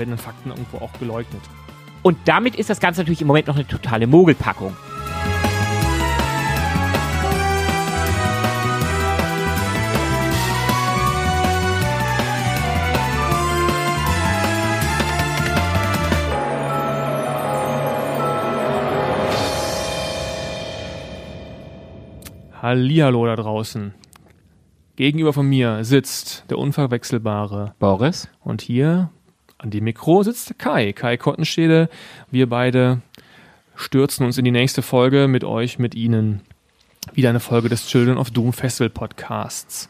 werden Fakten irgendwo auch geleugnet. Und damit ist das Ganze natürlich im Moment noch eine totale Mogelpackung. Hallihallo da draußen. Gegenüber von mir sitzt der unverwechselbare Boris. Und hier an dem Mikro sitzt Kai, Kai Kottenstede. Wir beide stürzen uns in die nächste Folge mit euch, mit Ihnen. Wieder eine Folge des Children of Doom Festival Podcasts.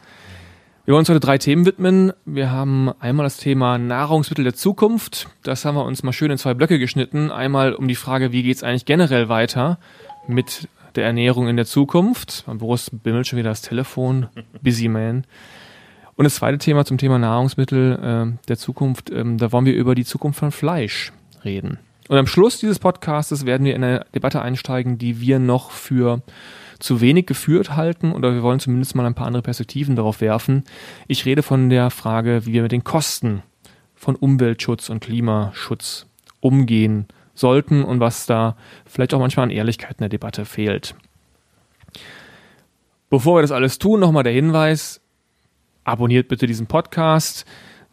Wir wollen uns heute drei Themen widmen. Wir haben einmal das Thema Nahrungsmittel der Zukunft. Das haben wir uns mal schön in zwei Blöcke geschnitten. Einmal um die Frage, wie geht es eigentlich generell weiter mit der Ernährung in der Zukunft. Boris bimmelt schon wieder das Telefon. Busy Man. Und das zweite Thema zum Thema Nahrungsmittel äh, der Zukunft, ähm, da wollen wir über die Zukunft von Fleisch reden. Und am Schluss dieses Podcasts werden wir in eine Debatte einsteigen, die wir noch für zu wenig geführt halten oder wir wollen zumindest mal ein paar andere Perspektiven darauf werfen. Ich rede von der Frage, wie wir mit den Kosten von Umweltschutz und Klimaschutz umgehen sollten und was da vielleicht auch manchmal an Ehrlichkeit in der Debatte fehlt. Bevor wir das alles tun, nochmal der Hinweis, abonniert bitte diesen Podcast.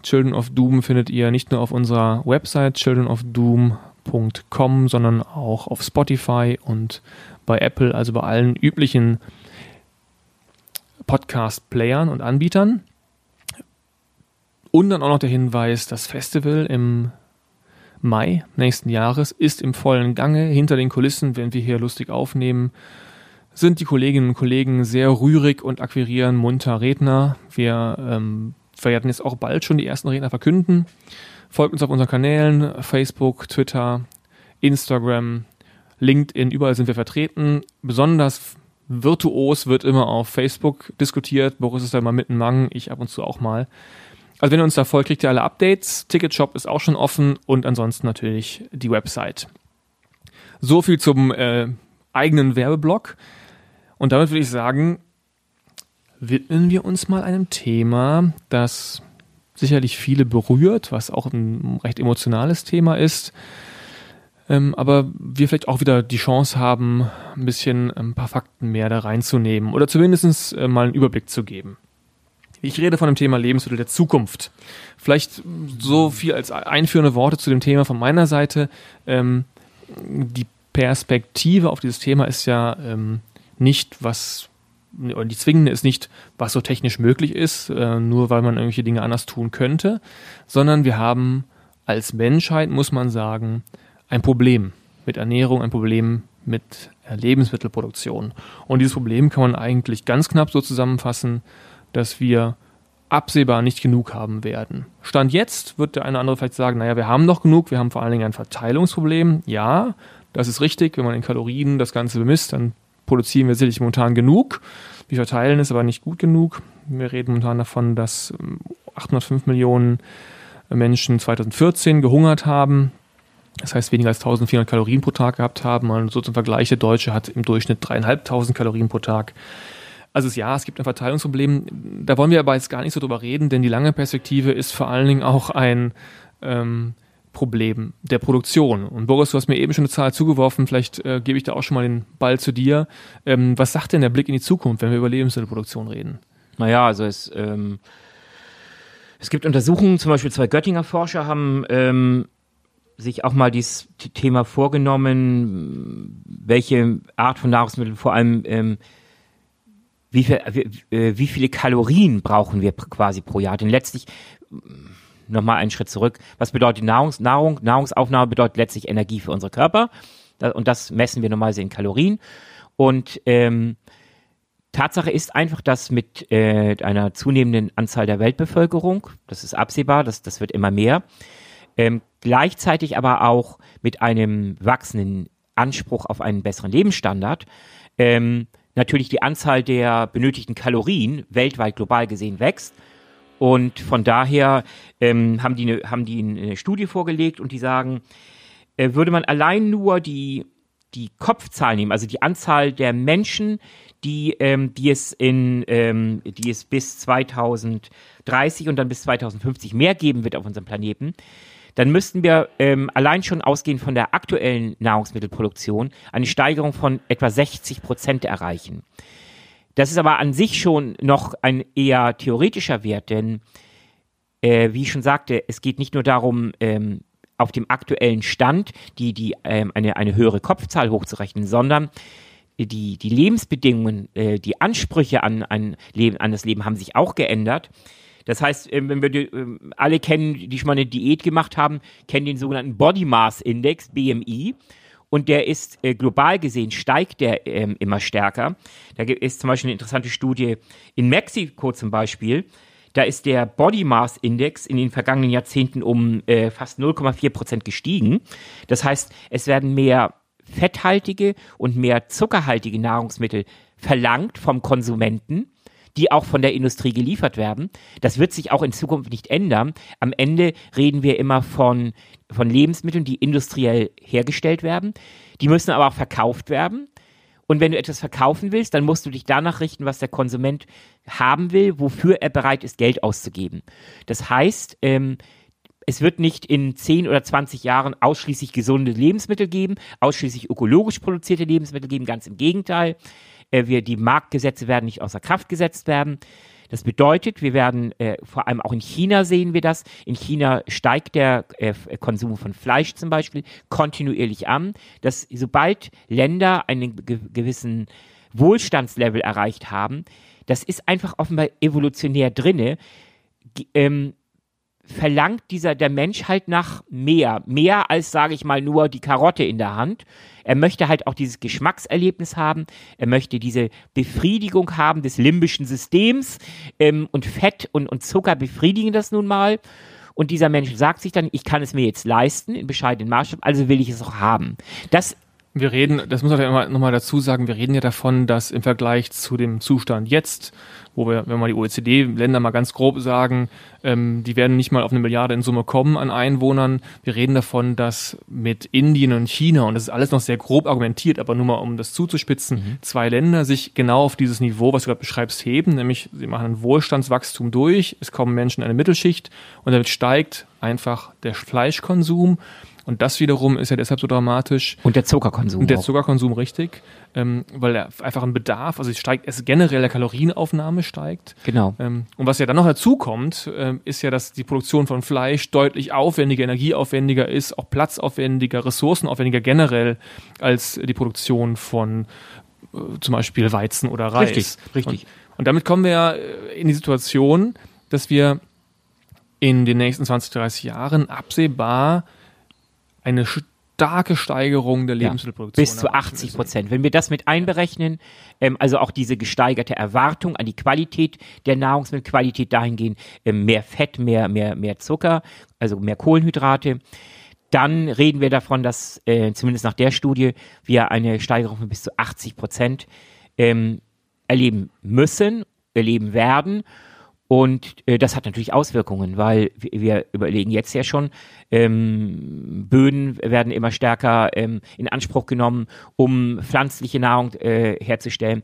Children of Doom findet ihr nicht nur auf unserer Website childrenofdoom.com, sondern auch auf Spotify und bei Apple, also bei allen üblichen Podcast-Playern und Anbietern. Und dann auch noch der Hinweis, das Festival im Mai nächsten Jahres ist im vollen Gange. Hinter den Kulissen, wenn wir hier lustig aufnehmen, sind die Kolleginnen und Kollegen sehr rührig und akquirieren munter Redner. Wir ähm, werden jetzt auch bald schon die ersten Redner verkünden. Folgt uns auf unseren Kanälen, Facebook, Twitter, Instagram, LinkedIn, überall sind wir vertreten. Besonders virtuos wird immer auf Facebook diskutiert. Boris ist da immer mitten Mang, ich ab und zu auch mal. Also wenn ihr uns da folgt, kriegt ihr alle Updates. Ticketshop ist auch schon offen und ansonsten natürlich die Website. So viel zum äh, eigenen Werbeblock. Und damit würde ich sagen, widmen wir uns mal einem Thema, das sicherlich viele berührt, was auch ein recht emotionales Thema ist. Ähm, aber wir vielleicht auch wieder die Chance haben, ein bisschen ein paar Fakten mehr da reinzunehmen oder zumindest äh, mal einen Überblick zu geben. Ich rede von dem Thema Lebensmittel der Zukunft. Vielleicht so viel als einführende Worte zu dem Thema von meiner Seite. Ähm, die Perspektive auf dieses Thema ist ja ähm, nicht, was, die zwingende ist nicht, was so technisch möglich ist, äh, nur weil man irgendwelche Dinge anders tun könnte, sondern wir haben als Menschheit, muss man sagen, ein Problem mit Ernährung, ein Problem mit äh, Lebensmittelproduktion. Und dieses Problem kann man eigentlich ganz knapp so zusammenfassen, dass wir absehbar nicht genug haben werden. Stand jetzt wird der eine oder andere vielleicht sagen, naja, wir haben noch genug, wir haben vor allen Dingen ein Verteilungsproblem. Ja, das ist richtig. Wenn man in Kalorien das Ganze bemisst, dann produzieren wir sicherlich momentan genug. Wir verteilen es aber nicht gut genug. Wir reden momentan davon, dass 805 ähm, Millionen Menschen 2014 gehungert haben. Das heißt, weniger als 1400 Kalorien pro Tag gehabt haben. Und so zum Vergleich, der Deutsche hat im Durchschnitt dreieinhalbtausend Kalorien pro Tag. Also ja, es gibt ein Verteilungsproblem. Da wollen wir aber jetzt gar nicht so drüber reden, denn die lange Perspektive ist vor allen Dingen auch ein ähm, Problem der Produktion. Und Boris, du hast mir eben schon eine Zahl zugeworfen, vielleicht äh, gebe ich da auch schon mal den Ball zu dir. Ähm, was sagt denn der Blick in die Zukunft, wenn wir über Lebensmittelproduktion reden? Naja, also es, ähm, es gibt Untersuchungen, zum Beispiel zwei Göttinger Forscher haben ähm, sich auch mal dieses Thema vorgenommen, welche Art von Nahrungsmitteln vor allem ähm, wie, viel, wie, äh, wie viele Kalorien brauchen wir quasi pro Jahr? Denn letztlich, nochmal einen Schritt zurück, was bedeutet Nahrungs, Nahrung? Nahrungsaufnahme bedeutet letztlich Energie für unsere Körper. Und das messen wir normalerweise in Kalorien. Und ähm, Tatsache ist einfach, dass mit äh, einer zunehmenden Anzahl der Weltbevölkerung, das ist absehbar, das, das wird immer mehr, ähm, gleichzeitig aber auch mit einem wachsenden Anspruch auf einen besseren Lebensstandard, ähm, natürlich die Anzahl der benötigten Kalorien weltweit global gesehen wächst. Und von daher ähm, haben, die eine, haben die eine Studie vorgelegt und die sagen, äh, würde man allein nur die die Kopfzahl nehmen, also die Anzahl der Menschen, die, ähm, die, es in, ähm, die es bis 2030 und dann bis 2050 mehr geben wird auf unserem Planeten, dann müssten wir ähm, allein schon ausgehend von der aktuellen Nahrungsmittelproduktion eine Steigerung von etwa 60 Prozent erreichen. Das ist aber an sich schon noch ein eher theoretischer Wert, denn äh, wie ich schon sagte, es geht nicht nur darum, ähm, auf dem aktuellen Stand die, die, ähm, eine, eine höhere Kopfzahl hochzurechnen, sondern die, die Lebensbedingungen, äh, die Ansprüche an, an, Leben, an das Leben haben sich auch geändert. Das heißt, ähm, wenn wir die, ähm, alle kennen, die schon mal eine Diät gemacht haben, kennen den sogenannten Body Mass Index, BMI. Und der ist äh, global gesehen, steigt der ähm, immer stärker. Da ist zum Beispiel eine interessante Studie in Mexiko zum Beispiel. Da ist der Body Mass Index in den vergangenen Jahrzehnten um äh, fast 0,4 Prozent gestiegen. Das heißt, es werden mehr fetthaltige und mehr zuckerhaltige Nahrungsmittel verlangt vom Konsumenten die auch von der Industrie geliefert werden. Das wird sich auch in Zukunft nicht ändern. Am Ende reden wir immer von, von Lebensmitteln, die industriell hergestellt werden. Die müssen aber auch verkauft werden. Und wenn du etwas verkaufen willst, dann musst du dich danach richten, was der Konsument haben will, wofür er bereit ist, Geld auszugeben. Das heißt, ähm, es wird nicht in 10 oder 20 Jahren ausschließlich gesunde Lebensmittel geben, ausschließlich ökologisch produzierte Lebensmittel geben, ganz im Gegenteil. Äh, wir, die Marktgesetze werden nicht außer Kraft gesetzt werden. Das bedeutet, wir werden, äh, vor allem auch in China sehen wir das, in China steigt der äh, Konsum von Fleisch zum Beispiel kontinuierlich an, dass sobald Länder einen ge gewissen Wohlstandslevel erreicht haben, das ist einfach offenbar evolutionär drinne, ähm, verlangt dieser der Mensch halt nach mehr, mehr als sage ich mal nur die Karotte in der Hand. Er möchte halt auch dieses Geschmackserlebnis haben. Er möchte diese Befriedigung haben des limbischen Systems ähm, und Fett und, und Zucker befriedigen das nun mal. Und dieser Mensch sagt sich dann, ich kann es mir jetzt leisten in bescheidenen Maßstab, also will ich es auch haben. Das wir reden, das muss man nochmal dazu sagen, wir reden ja davon, dass im Vergleich zu dem Zustand jetzt, wo wir, wenn wir die OECD-Länder mal ganz grob sagen, ähm, die werden nicht mal auf eine Milliarde in Summe kommen an Einwohnern. Wir reden davon, dass mit Indien und China, und das ist alles noch sehr grob argumentiert, aber nur mal um das zuzuspitzen, mhm. zwei Länder sich genau auf dieses Niveau, was du gerade beschreibst, heben, nämlich sie machen ein Wohlstandswachstum durch, es kommen Menschen in eine Mittelschicht und damit steigt einfach der Fleischkonsum und das wiederum ist ja deshalb so dramatisch. Und der Zuckerkonsum. Und der auch. Zuckerkonsum, richtig. Ähm, weil er einfach ein Bedarf, also es steigt, es generell der Kalorienaufnahme steigt. Genau. Ähm, und was ja dann noch dazu kommt, ähm, ist ja, dass die Produktion von Fleisch deutlich aufwendiger, energieaufwendiger ist, auch platzaufwendiger, ressourcenaufwendiger generell als die Produktion von äh, zum Beispiel Weizen oder Reis. Richtig, richtig. Und, und damit kommen wir ja äh, in die Situation, dass wir in den nächsten 20, 30 Jahren absehbar eine starke Steigerung der Lebensmittelproduktion. Ja, bis zu 80 Prozent. Wenn wir das mit einberechnen, ähm, also auch diese gesteigerte Erwartung an die Qualität der Nahrungsmittelqualität dahingehend, ähm, mehr Fett, mehr, mehr, mehr Zucker, also mehr Kohlenhydrate, dann reden wir davon, dass äh, zumindest nach der Studie wir eine Steigerung von bis zu 80 Prozent ähm, erleben müssen, erleben werden. Und äh, das hat natürlich Auswirkungen, weil wir, überlegen jetzt ja schon, ähm, Böden werden immer stärker ähm, in Anspruch genommen, um pflanzliche Nahrung äh, herzustellen.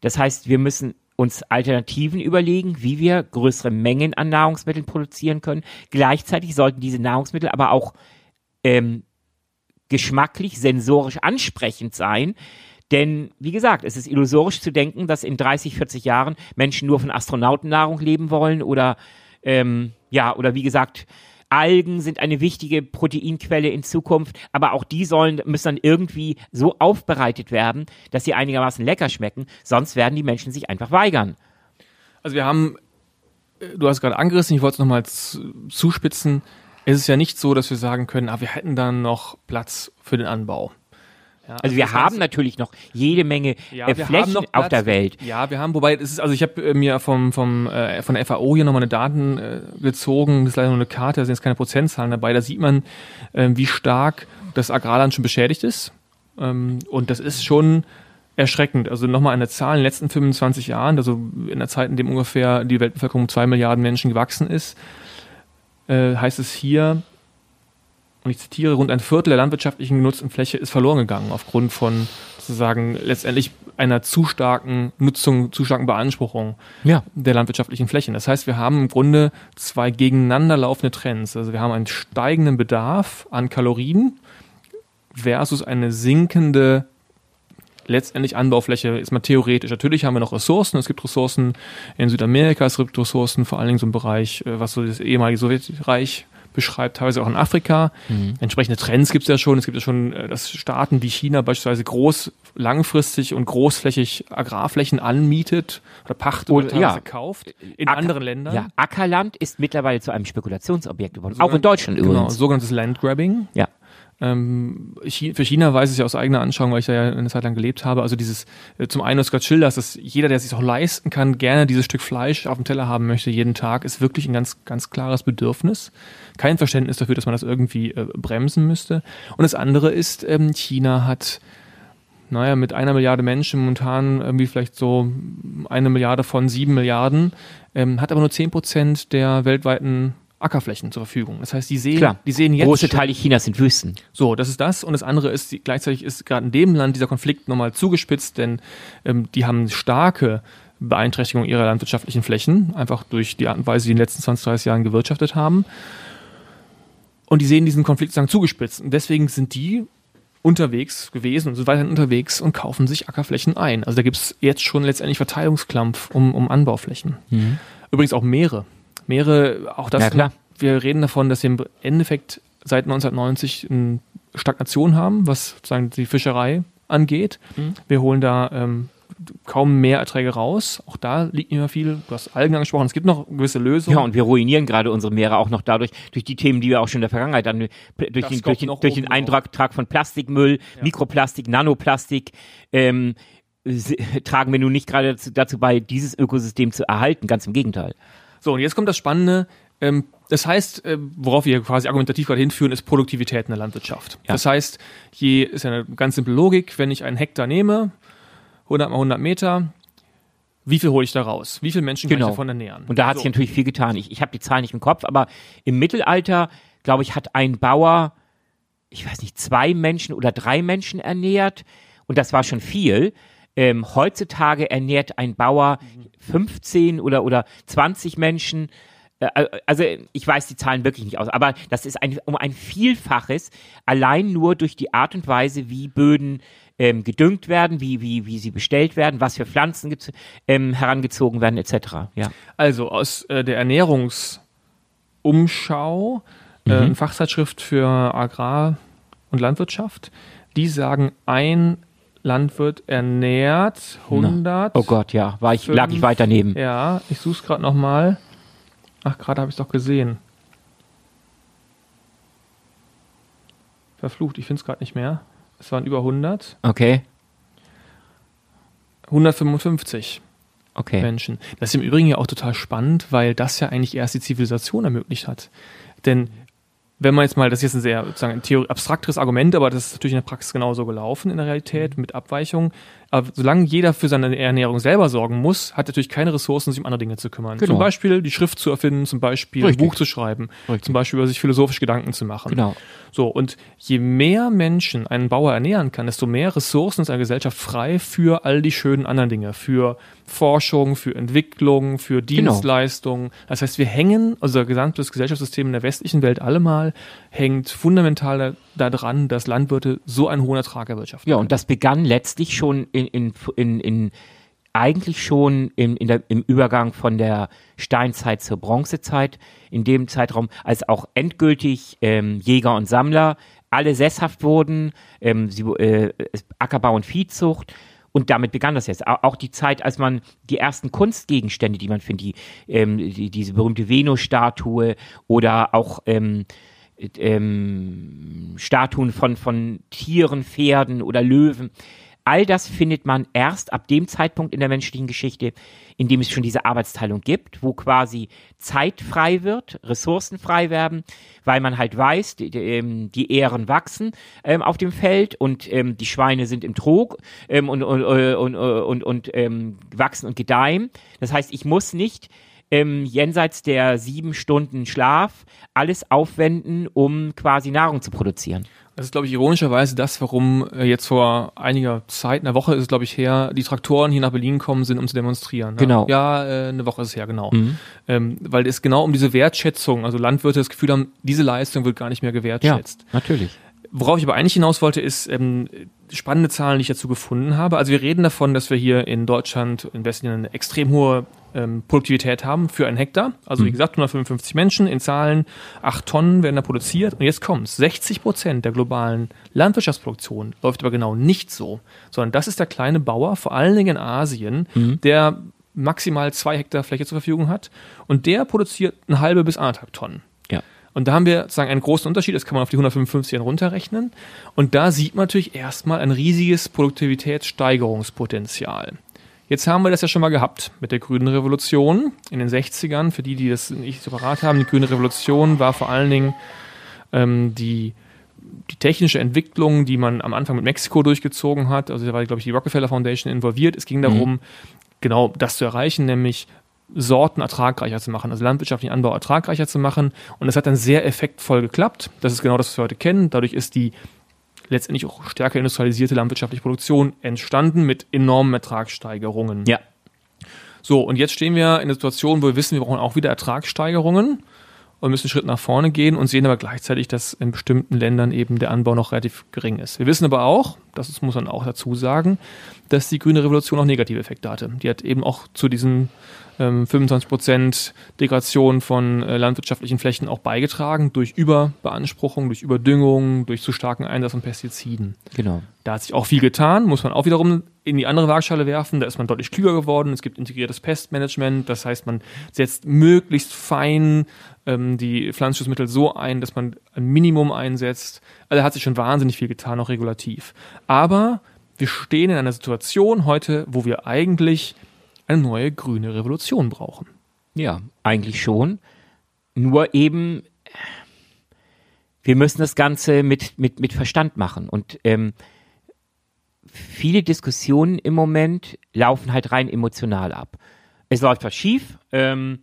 Das heißt, wir müssen uns Alternativen überlegen, wie wir größere Mengen an Nahrungsmitteln produzieren können. Gleichzeitig sollten diese Nahrungsmittel aber auch ähm, geschmacklich, sensorisch ansprechend sein, denn, wie gesagt, es ist illusorisch zu denken, dass in 30, 40 Jahren Menschen nur von Astronautennahrung leben wollen oder, ähm, ja, oder wie gesagt, Algen sind eine wichtige Proteinquelle in Zukunft, aber auch die sollen, müssen dann irgendwie so aufbereitet werden, dass sie einigermaßen lecker schmecken, sonst werden die Menschen sich einfach weigern. Also wir haben, äh, du hast gerade angerissen, ich wollte es nochmal zuspitzen, es ist ja nicht so, dass wir sagen können, ah, wir hätten dann noch Platz für den Anbau. Ja, also, also wir haben natürlich noch jede Menge ja, äh, Flächen auf der Welt. Ja, wir haben, wobei es ist, also ich habe äh, mir vom, vom äh, von der FAO hier nochmal eine Daten äh, gezogen, das ist leider nur eine Karte, da sind jetzt keine Prozentzahlen dabei, da sieht man, äh, wie stark das Agrarland schon beschädigt ist. Ähm, und das ist schon erschreckend. Also nochmal eine Zahl in den letzten 25 Jahren, also in der Zeit, in dem ungefähr die Weltbevölkerung um zwei Milliarden Menschen gewachsen ist, äh, heißt es hier, und ich zitiere, rund ein Viertel der landwirtschaftlichen genutzten Fläche ist verloren gegangen aufgrund von sozusagen letztendlich einer zu starken Nutzung, zu starken Beanspruchung Ja. der landwirtschaftlichen Flächen. Das heißt, wir haben im Grunde zwei gegeneinander laufende Trends. Also wir haben einen steigenden Bedarf an Kalorien versus eine sinkende letztendlich Anbaufläche ist mal theoretisch. Natürlich haben wir noch Ressourcen. Es gibt Ressourcen in Südamerika, es gibt Ressourcen vor allen Dingen so im Bereich, äh, was so das ehemalige Sowjetreich beschreibt, teilweise auch in Afrika. Entsprechende Trends gibt es ja schon. Es gibt ja schon, äh, dass Staaten wie China beispielsweise groß, langfristig und großflächig Agrarflächen anmietet oder pachtet oder, Oder- ja. kauft in Acker- anderen Ländern. Ja, Ackerland ist mittlerweile zu einem Spekulationsobjekt geworden. Sogenannt- auch in Deutschland Genau, übrigens. sogenanntes Landgrabbing. Ja. Ähm, für China weiß ich ja aus eigener Anschauung, weil ich da ja eine Zeit lang gelebt habe. Also dieses, äh, zum einen, was gerade schilderst, dass jeder, der es sich auch leisten kann, gerne dieses Stück Fleisch auf dem Teller haben möchte jeden Tag, ist wirklich ein ganz, ganz klares Bedürfnis. Kein Verständnis dafür, dass man das irgendwie äh, bremsen müsste. Und das andere ist, ähm, China hat naja, mit einer Milliarde Menschen momentan irgendwie vielleicht so eine Milliarde von sieben Milliarden, ähm, hat aber nur zehn Prozent der weltweiten Ackerflächen zur Verfügung. Das heißt, die sehen, Klar. die sehen jetzt Große Teile Chinas sind Wüsten. so, das ist das. Und das andere ist, gleichzeitig ist gerade in dem Land dieser Konflikt nochmal zugespitzt, denn ähm, die haben starke Beeinträchtigung ihrer landwirtschaftlichen Flächen, einfach durch die Art und Weise, wie die in den letzten 20, 30 Jahren gewirtschaftet haben. Und die sehen diesen Konflikt sozusagen zugespitzt. Und deswegen sind die unterwegs gewesen und sind weiterhin unterwegs und kaufen sich Ackerflächen ein. Also da gibt es jetzt schon letztendlich Verteilungsklampf um, um Anbauflächen. Übrigens auch Meere. Meere, auch das, Ja, klar. wir reden davon, dass wir im Endeffekt seit 1990 eine Stagnation haben, was sozusagen die Fischerei angeht. Mhm. Wir holen da ähm, kaum mehr Erträge raus. Auch da liegt nicht mehr viel. Du hast Algen angesprochen. Es gibt noch gewisse Lösungen. Ja, und wir ruinieren gerade unsere Meere auch noch dadurch, durch die Themen, die wir auch schon in der Vergangenheit hatten, durch, den, kommt durch, den, durch den Eintrag von Plastikmüll, Mikroplastik, Nanoplastik, ähm, tragen wir nun nicht gerade dazu, dazu bei, dieses Ökosystem zu erhalten. Ganz im Gegenteil. So, und jetzt kommt das Spannende. Ähm, das heißt, äh, worauf wir quasi argumentativ gerade hinführen, ist Produktivität in der Landwirtschaft. Ja. Das heißt, je ist ja eine ganz simple Logik, wenn ich einen Hektar nehme, 100 mal 100 Meter, wie viel hole ich da raus? Wie viele Menschen kann Genau. ich davon ernähren? Und da hat sich so. natürlich viel getan. Ich, ich habe die Zahlen nicht im Kopf, aber im Mittelalter, glaube ich, hat ein Bauer, ich weiß nicht, zwei Menschen oder drei Menschen ernährt. Und das war schon viel. Ähm, heutzutage ernährt ein Bauer 15 oder, oder 20 Menschen. Äh, Also ich weiß die Zahlen wirklich nicht aus, aber das ist ein, um ein Vielfaches allein nur durch die Art und Weise, wie Böden ähm, gedüngt werden, wie, wie, wie sie bestellt werden, was für Pflanzen ähm, herangezogen werden, etc. Ja. Also aus äh, der Ernährungsumschau, äh, eine Fachzeitschrift für Agrar- und Landwirtschaft, die sagen, ein Landwirt ernährt 100. Oh Gott, ja, war ich, lag ich weit daneben. Ja, ich suche es gerade nochmal. Ach, gerade habe ich es doch gesehen. Verflucht, ich finde es gerade nicht mehr. Es waren über 100. Okay, 155 okay. Menschen. Das ist im Übrigen ja auch total spannend, weil das ja eigentlich erst die Zivilisation ermöglicht hat. Denn wenn man jetzt mal, das ist jetzt ein sehr sozusagen ein Theorie, abstrakteres Argument, aber das ist natürlich in der Praxis genauso gelaufen in der Realität mit Abweichungen. Aber solange jeder für seine Ernährung selber sorgen muss, hat er natürlich keine Ressourcen, sich um andere Dinge zu kümmern. Genau. Zum Beispiel die Schrift zu erfinden, zum Beispiel Richtig. ein Buch zu schreiben, Richtig. zum Beispiel über sich philosophisch Gedanken zu machen. Genau. So, und je mehr Menschen einen Bauer ernähren kann, desto mehr Ressourcen ist eine Gesellschaft frei für all die schönen anderen Dinge, für Forschung, für Entwicklung, für Genau. Dienstleistungen. Das heißt, wir hängen, also unser gesamtes Gesellschaftssystem in der westlichen Welt allemal, hängt fundamental da- daran, dass Landwirte so einen hohen Ertrag erwirtschaften. Ja, und das begann letztlich schon in, in, in, in eigentlich schon in, in der, im Übergang von der Steinzeit zur Bronzezeit, in dem Zeitraum, als auch endgültig ähm, Jäger und Sammler alle sesshaft wurden, ähm, sie, äh, Ackerbau und Viehzucht. Und damit begann das jetzt. Au- Auch die Zeit, als man die ersten Kunstgegenstände, die man findet, die, ähm, die, diese berühmte Venus-Statue oder auch ähm, ähm, Statuen von, von Tieren, Pferden oder Löwen. All das findet man erst ab dem Zeitpunkt in der menschlichen Geschichte, in dem es schon diese Arbeitsteilung gibt, wo quasi Zeit frei wird, Ressourcen frei werden, weil man halt weiß, die, die, ähm, Ähren wachsen ähm, auf dem Feld und ähm, die Schweine sind im Trog ähm, und, und, und, und, und, und ähm, wachsen und gedeihen. Das heißt, ich muss nicht ähm, jenseits der sieben Stunden Schlaf alles aufwenden, um quasi Nahrung zu produzieren. Das ist, glaube ich, ironischerweise das, warum äh, jetzt vor einiger Zeit, einer Woche ist es, glaube ich, her, die Traktoren hier nach Berlin kommen sind, um zu demonstrieren. Ne? Genau. Ja, äh, eine Woche ist es her, genau. Mhm. Ähm, weil es genau um diese Wertschätzung, also Landwirte das Gefühl haben, diese Leistung wird gar nicht mehr gewertschätzt. Ja, natürlich. Worauf ich aber eigentlich hinaus wollte, ist ähm, spannende Zahlen, die ich dazu gefunden habe. Also wir reden davon, dass wir hier in Deutschland in Westen eine extrem hohe ähm, Produktivität haben für einen Hektar. Also wie mhm. gesagt, 155 Menschen in Zahlen, 8 Tonnen werden da produziert. Und jetzt kommt 60 Prozent der globalen Landwirtschaftsproduktion läuft aber genau nicht so, sondern das ist der kleine Bauer, vor allen Dingen in Asien, mhm. der maximal zwei Hektar Fläche zur Verfügung hat und der produziert eine halbe bis anderthalb Tonnen. Und da haben wir sozusagen einen großen Unterschied, das kann man auf die 155 runterrechnen. Und da sieht man natürlich erstmal ein riesiges Produktivitätssteigerungspotenzial. Jetzt haben wir das ja schon mal gehabt mit der grünen Revolution in den 60ern. Für die, die das nicht separat haben, die grüne Revolution war vor allen Dingen ähm, die, die technische Entwicklung, die man am Anfang mit Mexiko durchgezogen hat. Also da war, glaube ich, die Rockefeller Foundation involviert. Es ging darum, mhm. genau das zu erreichen, nämlich Sorten ertragreicher zu machen, also landwirtschaftlichen Anbau ertragreicher zu machen. Und das hat dann sehr effektvoll geklappt. Das ist genau das, was wir heute kennen. Dadurch ist die letztendlich auch stärker industrialisierte landwirtschaftliche Produktion entstanden mit enormen Ertragssteigerungen. Ja. So, und jetzt stehen wir in der Situation, wo wir wissen, wir brauchen auch wieder Ertragssteigerungen und müssen einen Schritt nach vorne gehen und sehen aber gleichzeitig, dass in bestimmten Ländern eben der Anbau noch relativ gering ist. Wir wissen aber auch, das muss man auch dazu sagen, dass die grüne Revolution auch negative Effekte hatte. Die hat eben auch zu diesen ähm, 25% Degradation von äh, landwirtschaftlichen Flächen auch beigetragen durch Überbeanspruchung, durch Überdüngung, durch zu starken Einsatz von Pestiziden. Genau. Da hat sich auch viel getan, muss man auch wiederum in die andere Waagschale werfen. Da ist man deutlich klüger geworden. Es gibt integriertes Pestmanagement. Das heißt, man setzt möglichst fein ähm, die Pflanzenschutzmittel so ein, dass man ein Minimum einsetzt. Also da hat sich schon wahnsinnig viel getan, auch regulativ. Aber wir stehen in einer Situation heute, wo wir eigentlich eine neue grüne Revolution brauchen. Ja, eigentlich schon. Nur eben, wir müssen das Ganze mit, mit, mit Verstand machen. Und ähm, viele Diskussionen im Moment laufen halt rein emotional ab. Es läuft was schief. Ähm,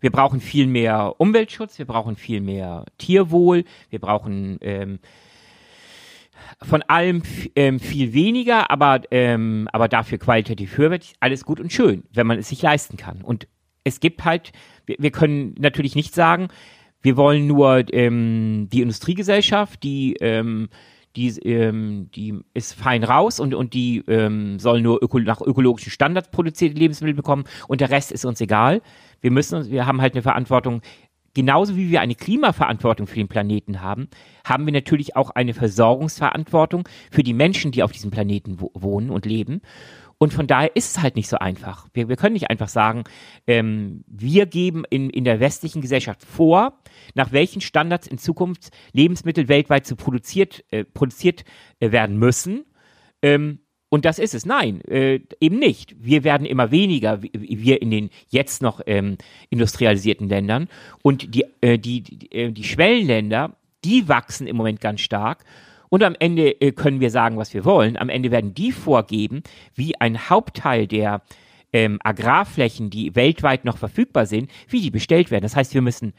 wir brauchen viel mehr Umweltschutz, wir brauchen viel mehr Tierwohl, wir brauchen ähm, von allem ähm, viel weniger, aber, ähm, aber dafür qualitativ höherwertig. Alles gut und schön, wenn man es sich leisten kann. Und es gibt halt, wir, wir können natürlich nicht sagen, wir wollen nur ähm, die Industriegesellschaft, die ähm, die, ähm, die ist fein raus und, und die ähm, soll nur öko nach ökologischen Standards produzierte Lebensmittel bekommen und der Rest ist uns egal. Wir müssen uns, wir haben halt eine Verantwortung, genauso wie wir eine Klimaverantwortung für den Planeten haben, haben wir natürlich auch eine Versorgungsverantwortung für die Menschen, die auf diesem Planeten wohnen und leben. Und von daher ist es halt nicht so einfach. Wir, wir können nicht einfach sagen, ähm, wir geben in, in der westlichen Gesellschaft vor, nach welchen Standards in Zukunft Lebensmittel weltweit zu produziert, äh, produziert äh, werden müssen. Ähm, und das ist es. Nein, äh, eben nicht. Wir werden immer weniger, wir in den jetzt noch ähm, industrialisierten Ländern. Und die, äh, die, die, äh, die Schwellenländer, die wachsen im Moment ganz stark. Und am Ende äh, können wir sagen, was wir wollen. Am Ende werden die vorgeben, wie ein Hauptteil der ähm, Agrarflächen, die weltweit noch verfügbar sind, wie die bestellt werden. Das heißt, wir müssen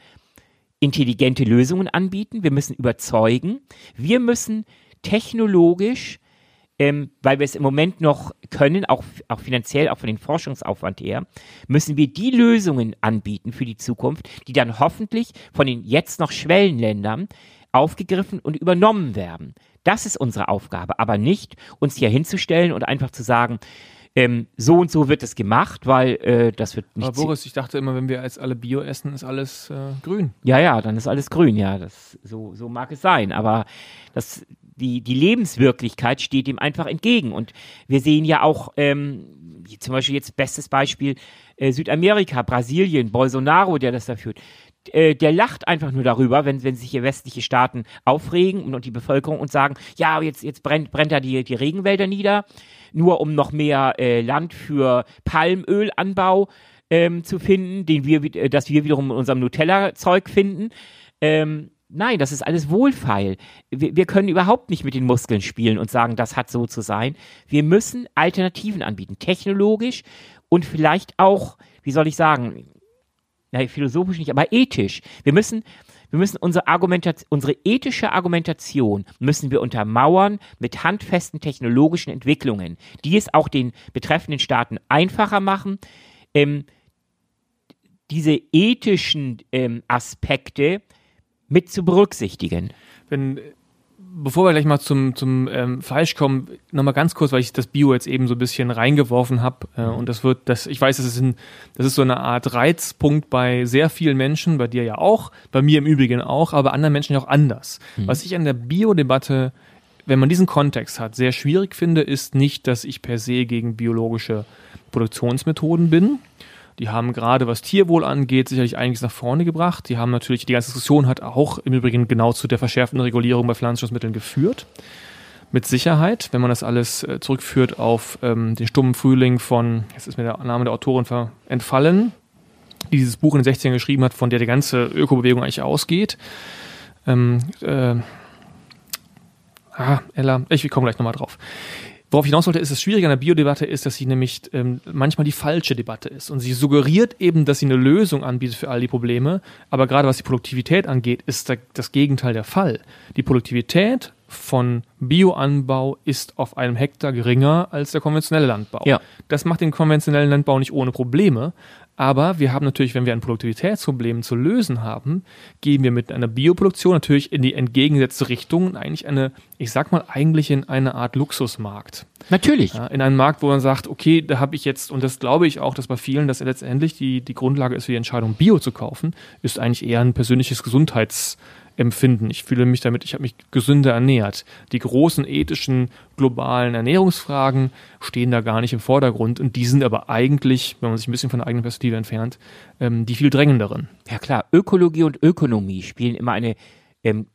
intelligente Lösungen anbieten, wir müssen überzeugen, wir müssen technologisch ähm, weil wir es im Moment noch können, auch, auch finanziell, auch von den Forschungsaufwand her, müssen wir die Lösungen anbieten für die Zukunft, die dann hoffentlich von den jetzt noch Schwellenländern aufgegriffen und übernommen werden. Das ist unsere Aufgabe, aber nicht uns hier hinzustellen und einfach zu sagen, ähm, so und so wird es gemacht, weil äh, das wird nicht. Aber Boris, ich dachte immer, wenn wir jetzt alle Bio essen, ist alles äh, grün. Ja, ja, dann ist alles grün, ja. Das, so, so mag es sein. Aber das, die, die Lebenswirklichkeit steht ihm einfach entgegen. Und wir sehen ja auch, ähm, zum Beispiel jetzt bestes Beispiel, äh, Südamerika, Brasilien, Bolsonaro, der das da führt. Äh, der lacht einfach nur darüber, wenn, wenn sich hier westliche Staaten aufregen und, und die Bevölkerung und sagen, ja, jetzt, jetzt brennt, brennt da die, die Regenwälder nieder, nur um noch mehr äh, Land für Palmölanbau ähm, zu finden, den wir, äh, das wir wiederum in unserem Nutella-Zeug finden. Ähm, Nein, das ist alles wohlfeil. Wir, wir, können überhaupt nicht mit den Muskeln spielen und sagen, das hat so zu sein. Wir müssen Alternativen anbieten, technologisch und vielleicht auch, wie soll ich sagen, nein, philosophisch nicht, aber ethisch. Wir müssen, wir müssen unsere Argumentation, unsere ethische Argumentation müssen wir untermauern mit handfesten technologischen Entwicklungen, die es auch den betreffenden Staaten einfacher machen, ähm, diese ethischen ähm, Aspekte mit zu berücksichtigen. Wenn bevor wir gleich mal zum, zum ähm, Fleisch kommen, nochmal ganz kurz, weil ich das Bio jetzt eben so ein bisschen reingeworfen habe. Äh, und das wird, das, ich weiß, das ist, ein, das ist so eine Art Reizpunkt bei sehr vielen Menschen, bei dir ja auch, bei mir im Übrigen auch, aber anderen Menschen ja auch anders. Mhm. Was ich an der Bio-Debatte, wenn man diesen Kontext hat, sehr schwierig finde, ist nicht, dass ich per se gegen biologische Produktionsmethoden bin. Die haben gerade, was Tierwohl angeht, sicherlich einiges nach vorne gebracht. Die haben natürlich, die ganze Diskussion hat auch im Übrigen genau zu der verschärften Regulierung bei Pflanzenschutzmitteln geführt. Mit Sicherheit, wenn man das alles äh, zurückführt auf ähm, den stummen Frühling von, jetzt ist mir der Name der Autorin entfallen, die dieses Buch in den 60ern geschrieben hat, von der die ganze Ökobewegung eigentlich ausgeht. Ähm, äh, ah, Ella, ich komme gleich nochmal drauf. Worauf ich hinaus wollte, ist, das Schwierige an der Biodebatte ist, dass sie nämlich ähm, manchmal die falsche Debatte ist. Und sie suggeriert eben, dass sie eine Lösung anbietet für all die Probleme. Aber gerade was die Produktivität angeht, ist da das Gegenteil der Fall. Die Produktivität von Bioanbau ist auf einem Hektar geringer als der konventionelle Landbau. Ja. Das macht den konventionellen Landbau nicht ohne Probleme, aber wir haben natürlich, wenn wir ein Produktivitätsproblem zu lösen haben, gehen wir mit einer Bioproduktion natürlich in die entgegengesetzte Richtung und eigentlich eine, ich sag mal, eigentlich in eine Art Luxusmarkt. Natürlich. Ja, in einen Markt, wo man sagt, okay, da habe ich jetzt, und das glaube ich auch, dass bei vielen, dass letztendlich die, die Grundlage ist für die Entscheidung, Bio zu kaufen, ist eigentlich eher ein persönliches Gesundheits- empfinden. Ich fühle mich damit, ich habe mich gesünder ernährt. Die großen ethischen globalen Ernährungsfragen stehen da gar nicht im Vordergrund und die sind aber eigentlich, wenn man sich ein bisschen von der eigenen Perspektive entfernt, ähm, die viel drängenderen. Ja klar, Ökologie und Ökonomie spielen immer eine, ähm,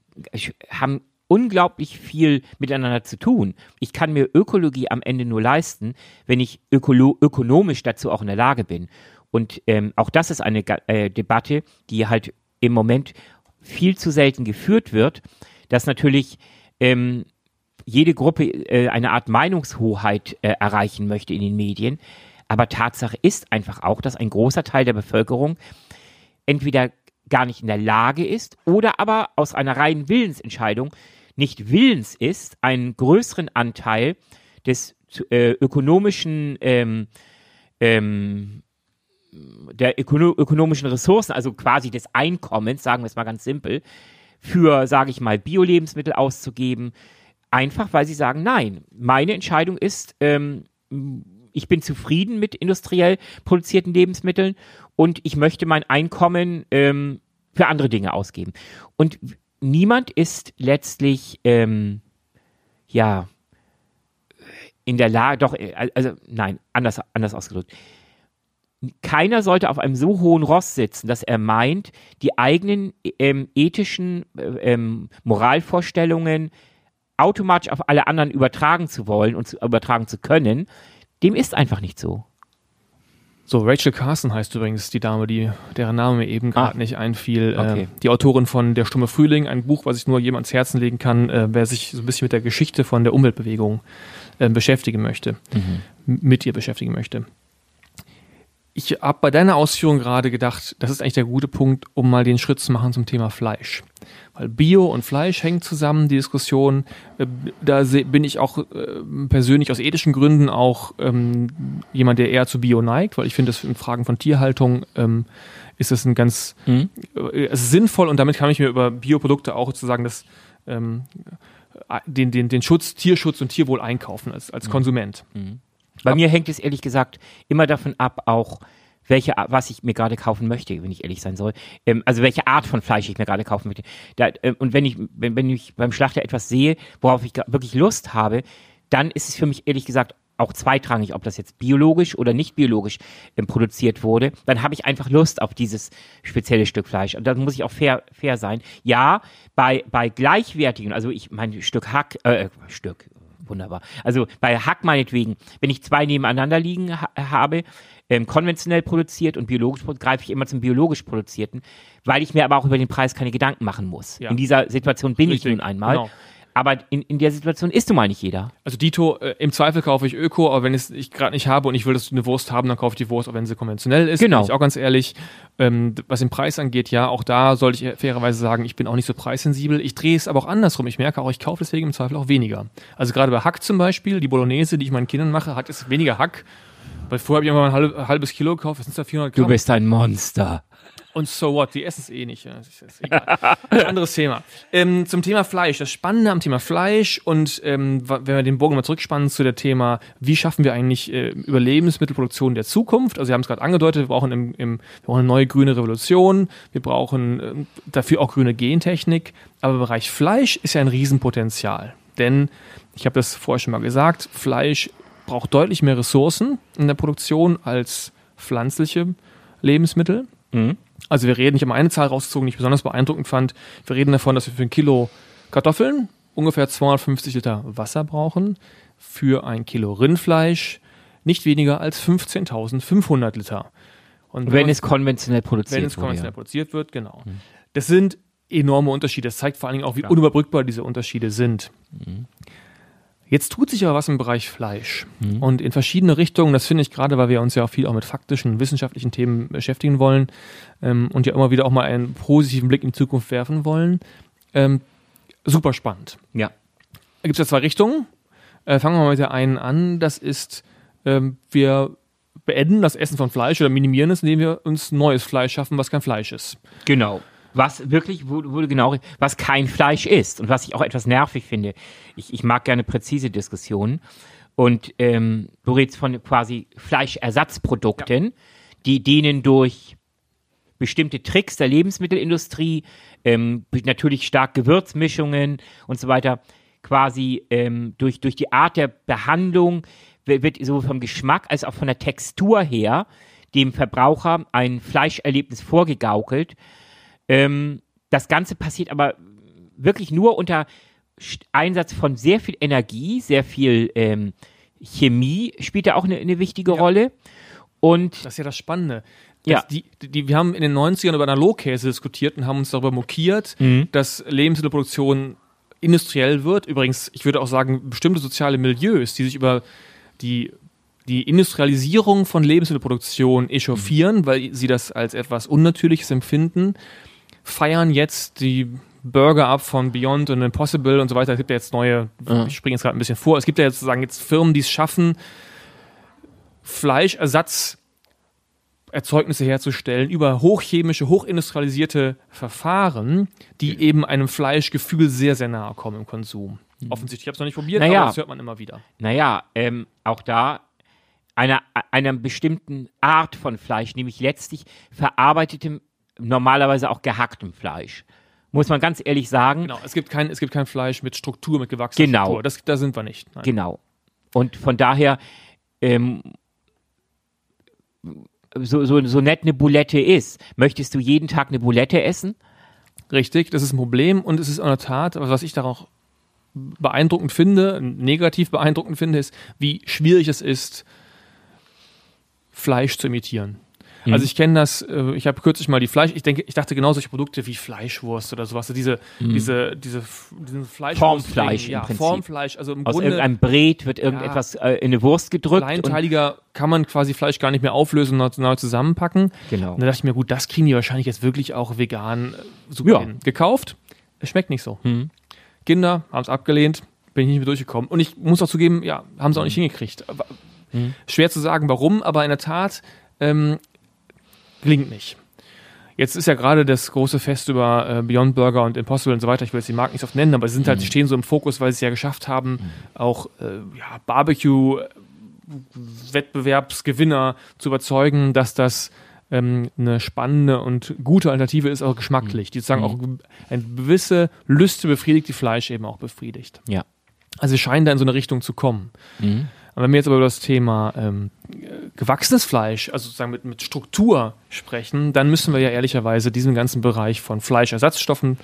haben unglaublich viel miteinander zu tun. Ich kann mir Ökologie am Ende nur leisten, wenn ich ökolo ökonomisch dazu auch in der Lage bin. Und ähm, auch das ist eine äh, Debatte, die halt im Moment viel zu selten geführt wird, dass natürlich ähm, jede Gruppe äh, eine Art Meinungshoheit äh, erreichen möchte in den Medien. Aber Tatsache ist einfach auch, dass ein großer Teil der Bevölkerung entweder gar nicht in der Lage ist oder aber aus einer reinen Willensentscheidung nicht willens ist, einen größeren Anteil des äh, ökonomischen ähm, ähm, der ökono ökonomischen Ressourcen, also quasi des Einkommens, sagen wir es mal ganz simpel, für, sage ich mal, Bio-Lebensmittel auszugeben. Einfach, weil sie sagen, nein, meine Entscheidung ist, ähm, ich bin zufrieden mit industriell produzierten Lebensmitteln und ich möchte mein Einkommen ähm, für andere Dinge ausgeben. Und niemand ist letztlich, ähm, ja, in der Lage, doch, äh, also nein, anders, anders ausgedrückt keiner sollte auf einem so hohen Ross sitzen, dass er meint, die eigenen ähm, ethischen äh, ähm, Moralvorstellungen automatisch auf alle anderen übertragen zu wollen und zu, übertragen zu können. Dem ist einfach nicht so. So, Rachel Carson heißt übrigens die Dame, die, deren Name mir eben gerade ah. nicht einfiel. Okay. Äh, die Autorin von Der stumme Frühling, ein Buch, was ich nur jedem ans Herzen legen kann, äh, wer sich so ein bisschen mit der Geschichte von der Umweltbewegung äh, beschäftigen möchte, mhm. mit ihr beschäftigen möchte ich habe bei deiner Ausführung gerade gedacht, das ist eigentlich der gute Punkt, um mal den Schritt zu machen zum Thema Fleisch. Weil Bio und Fleisch hängen zusammen, die Diskussion. Äh, da bin ich auch äh, persönlich aus ethischen Gründen auch ähm, jemand, der eher zu Bio neigt, weil ich finde, in Fragen von Tierhaltung ähm, ist es ein ganz mhm. äh, sinnvoll und damit kann ich mir über Bioprodukte auch sozusagen das ähm, den, den, den Schutz, Tierschutz und Tierwohl einkaufen als, als mhm. Konsument. Mhm. Bei mir hängt es ehrlich gesagt immer davon ab, auch welche, was ich mir gerade kaufen möchte, wenn ich ehrlich sein soll. Ähm, also welche Art von Fleisch ich mir gerade kaufen möchte. Da, äh, und wenn ich, wenn, wenn ich beim Schlachter etwas sehe, worauf ich wirklich Lust habe, dann ist es für mich ehrlich gesagt auch zweitrangig, ob das jetzt biologisch oder nicht biologisch ähm, produziert wurde, dann habe ich einfach Lust auf dieses spezielle Stück Fleisch. Und da muss ich auch fair, fair sein. Ja, bei, bei gleichwertigen, also ich mein Stück Hack, äh, Stück, wunderbar. Also bei Hack meinetwegen, wenn ich zwei nebeneinander liegen ha habe, ähm, konventionell produziert und biologisch greife ich immer zum biologisch produzierten, weil ich mir aber auch über den Preis keine Gedanken machen muss. Ja. In dieser Situation bin Richtig. ich nun einmal. Genau. Aber in, in der Situation isst du mal nicht jeder. Also Dito, äh, im Zweifel kaufe ich Öko, aber wenn es ich gerade nicht habe und ich will dass eine Wurst haben, dann kaufe ich die Wurst, auch wenn sie konventionell ist. Genau. Bin ich auch ganz ehrlich. Ähm, was den Preis angeht, ja, auch da sollte ich fairerweise sagen, ich bin auch nicht so preissensibel. Ich drehe es aber auch andersrum. Ich merke auch, ich kaufe deswegen im Zweifel auch weniger. Also gerade bei Hack zum Beispiel, die Bolognese, die ich meinen Kindern mache, hat es weniger Hack. Weil vorher habe ich immer ein halb, halbes Kilo gekauft, das sind da 400 Gramm. Du bist ein Monster. Und so what? Die essen es eh nicht. Anderes Thema. Ähm, zum Thema Fleisch. Das Spannende am Thema Fleisch und ähm, wenn wir den Bogen mal zurückspannen zu der Thema, wie schaffen wir eigentlich äh, Überlebensmittelproduktion der Zukunft? Also wir haben es gerade angedeutet, wir brauchen, im, im, wir brauchen eine neue grüne Revolution, wir brauchen ähm, dafür auch grüne Gentechnik. Aber im Bereich Fleisch ist ja ein Riesenpotenzial. Denn, ich habe das vorher schon mal gesagt, Fleisch braucht deutlich mehr Ressourcen in der Produktion als pflanzliche Lebensmittel. Mhm. Also wir reden, ich habe mal eine Zahl rausgezogen, die ich besonders beeindruckend fand. Wir reden davon, dass wir für ein Kilo Kartoffeln ungefähr 250 Liter Wasser brauchen. Für ein Kilo Rindfleisch nicht weniger als 15.500 Liter. Und Wenn man- es konventionell produziert wenn es konventionell ja. produziert wird, genau. Das sind enorme Unterschiede. Das zeigt vor allen Dingen auch, wie unüberbrückbar diese Unterschiede sind. Jetzt tut sich aber was im Bereich Fleisch. Und in verschiedene Richtungen, das finde ich gerade, weil wir uns ja auch viel auch mit faktischen, wissenschaftlichen Themen beschäftigen wollen ähm, und ja immer wieder auch mal einen positiven Blick in die Zukunft werfen wollen. Ähm, super spannend. Ja. Da gibt es ja zwei Richtungen. Äh, fangen wir mal mit der einen an. Das ist, ähm, wir beenden das Essen von Fleisch oder minimieren es, indem wir uns neues Fleisch schaffen, was kein Fleisch ist. Genau. Was wirklich, du genau, was kein Fleisch ist und was ich auch etwas nervig finde. Ich, ich mag gerne präzise Diskussionen. Und ähm, du redest von quasi Fleischersatzprodukten, die denen durch bestimmte Tricks der Lebensmittelindustrie, ähm, natürlich stark Gewürzmischungen und so weiter, quasi ähm, durch, durch die Art der Behandlung wird sowohl vom Geschmack als auch von der Textur her dem Verbraucher ein Fleischerlebnis vorgegaukelt. Ähm, das Ganze passiert aber wirklich nur unter Einsatz von sehr viel Energie, sehr viel ähm, Chemie spielt da auch eine, eine wichtige Rolle. Und Das ist ja das Spannende. Ja. Die, die, wir haben in den 90ern über Analogkäse diskutiert und haben uns darüber mokiert, dass Lebensmittelproduktion industriell wird. Übrigens, ich würde auch sagen, bestimmte soziale Milieus, die sich über die, die Industrialisierung von Lebensmittelproduktion echauffieren, weil sie das als etwas Unnatürliches empfinden, feiern jetzt die Burger ab von Beyond und Impossible und so weiter. Es gibt ja jetzt neue, ich springe jetzt gerade ein bisschen vor, es gibt ja jetzt sozusagen jetzt Firmen, die es schaffen, Fleischersatz Erzeugnisse herzustellen über hochchemische, hochindustrialisierte Verfahren, die eben einem Fleischgefühl sehr, sehr nahe kommen im Konsum. Offensichtlich, ich habe es noch nicht probiert, Naja. aber das hört man immer wieder. naja, ähm, auch da einer, einer bestimmten Art von Fleisch, nämlich letztlich verarbeitetem, normalerweise auch gehacktem Fleisch. Muss man ganz ehrlich sagen. Genau, es gibt kein, es gibt kein Fleisch mit Struktur, mit gewachsener Genau. Struktur. Das, da sind wir nicht. Nein. Genau. Und von daher, ähm, so, so, so nett eine Boulette ist, möchtest du jeden Tag eine Boulette essen? Richtig, das ist ein Problem und es ist in der Tat, aber was ich da auch beeindruckend finde, negativ beeindruckend finde, ist, wie schwierig es ist, Fleisch zu imitieren. Mhm. Also ich kenne das, äh, ich habe kürzlich mal die Fleisch, ich denke, ich dachte genau solche Produkte wie Fleischwurst oder sowas, so diese, diese, diese, f- diesen Fleischwurst- Mhm. Formfleisch im ja, Prinzip. Formfleisch, also im Aus Grunde irgendeinem Bret wird irgendetwas äh, in eine Wurst gedrückt. Und, kleinteiliger kann man quasi Fleisch gar nicht mehr auflösen und neu zusammenpacken. Genau. Und da dachte ich mir, gut, das kriegen die wahrscheinlich jetzt wirklich auch vegan äh, super Ja. hin. Gekauft, es schmeckt nicht so. Mhm. Kinder haben es abgelehnt, bin ich nicht mehr durchgekommen. Und ich muss auch zugeben, ja, haben sie auch nicht Mhm. hingekriegt. Aber, Schwer zu sagen, warum, aber in der Tat ähm, gelingt nicht. Jetzt ist ja gerade das große Fest über äh, Beyond Burger und Impossible und so weiter. Ich will jetzt die Marken nicht oft nennen, aber sie sind halt, Mhm. stehen so im Fokus, weil sie es ja geschafft haben, auch äh, ja, Barbecue-Wettbewerbsgewinner zu überzeugen, dass das ähm, eine spannende und gute Alternative ist, auch geschmacklich, die sozusagen auch eine gewisse Lüste befriedigt, die Fleisch eben auch befriedigt. ja. Also sie scheinen da in so eine Richtung zu kommen. Mhm. Und wenn wir jetzt aber über das Thema ähm, äh, gewachsenes Fleisch, also sozusagen mit, mit Struktur sprechen, dann müssen wir ja ehrlicherweise diesen ganzen Bereich von Fleischersatzstoffen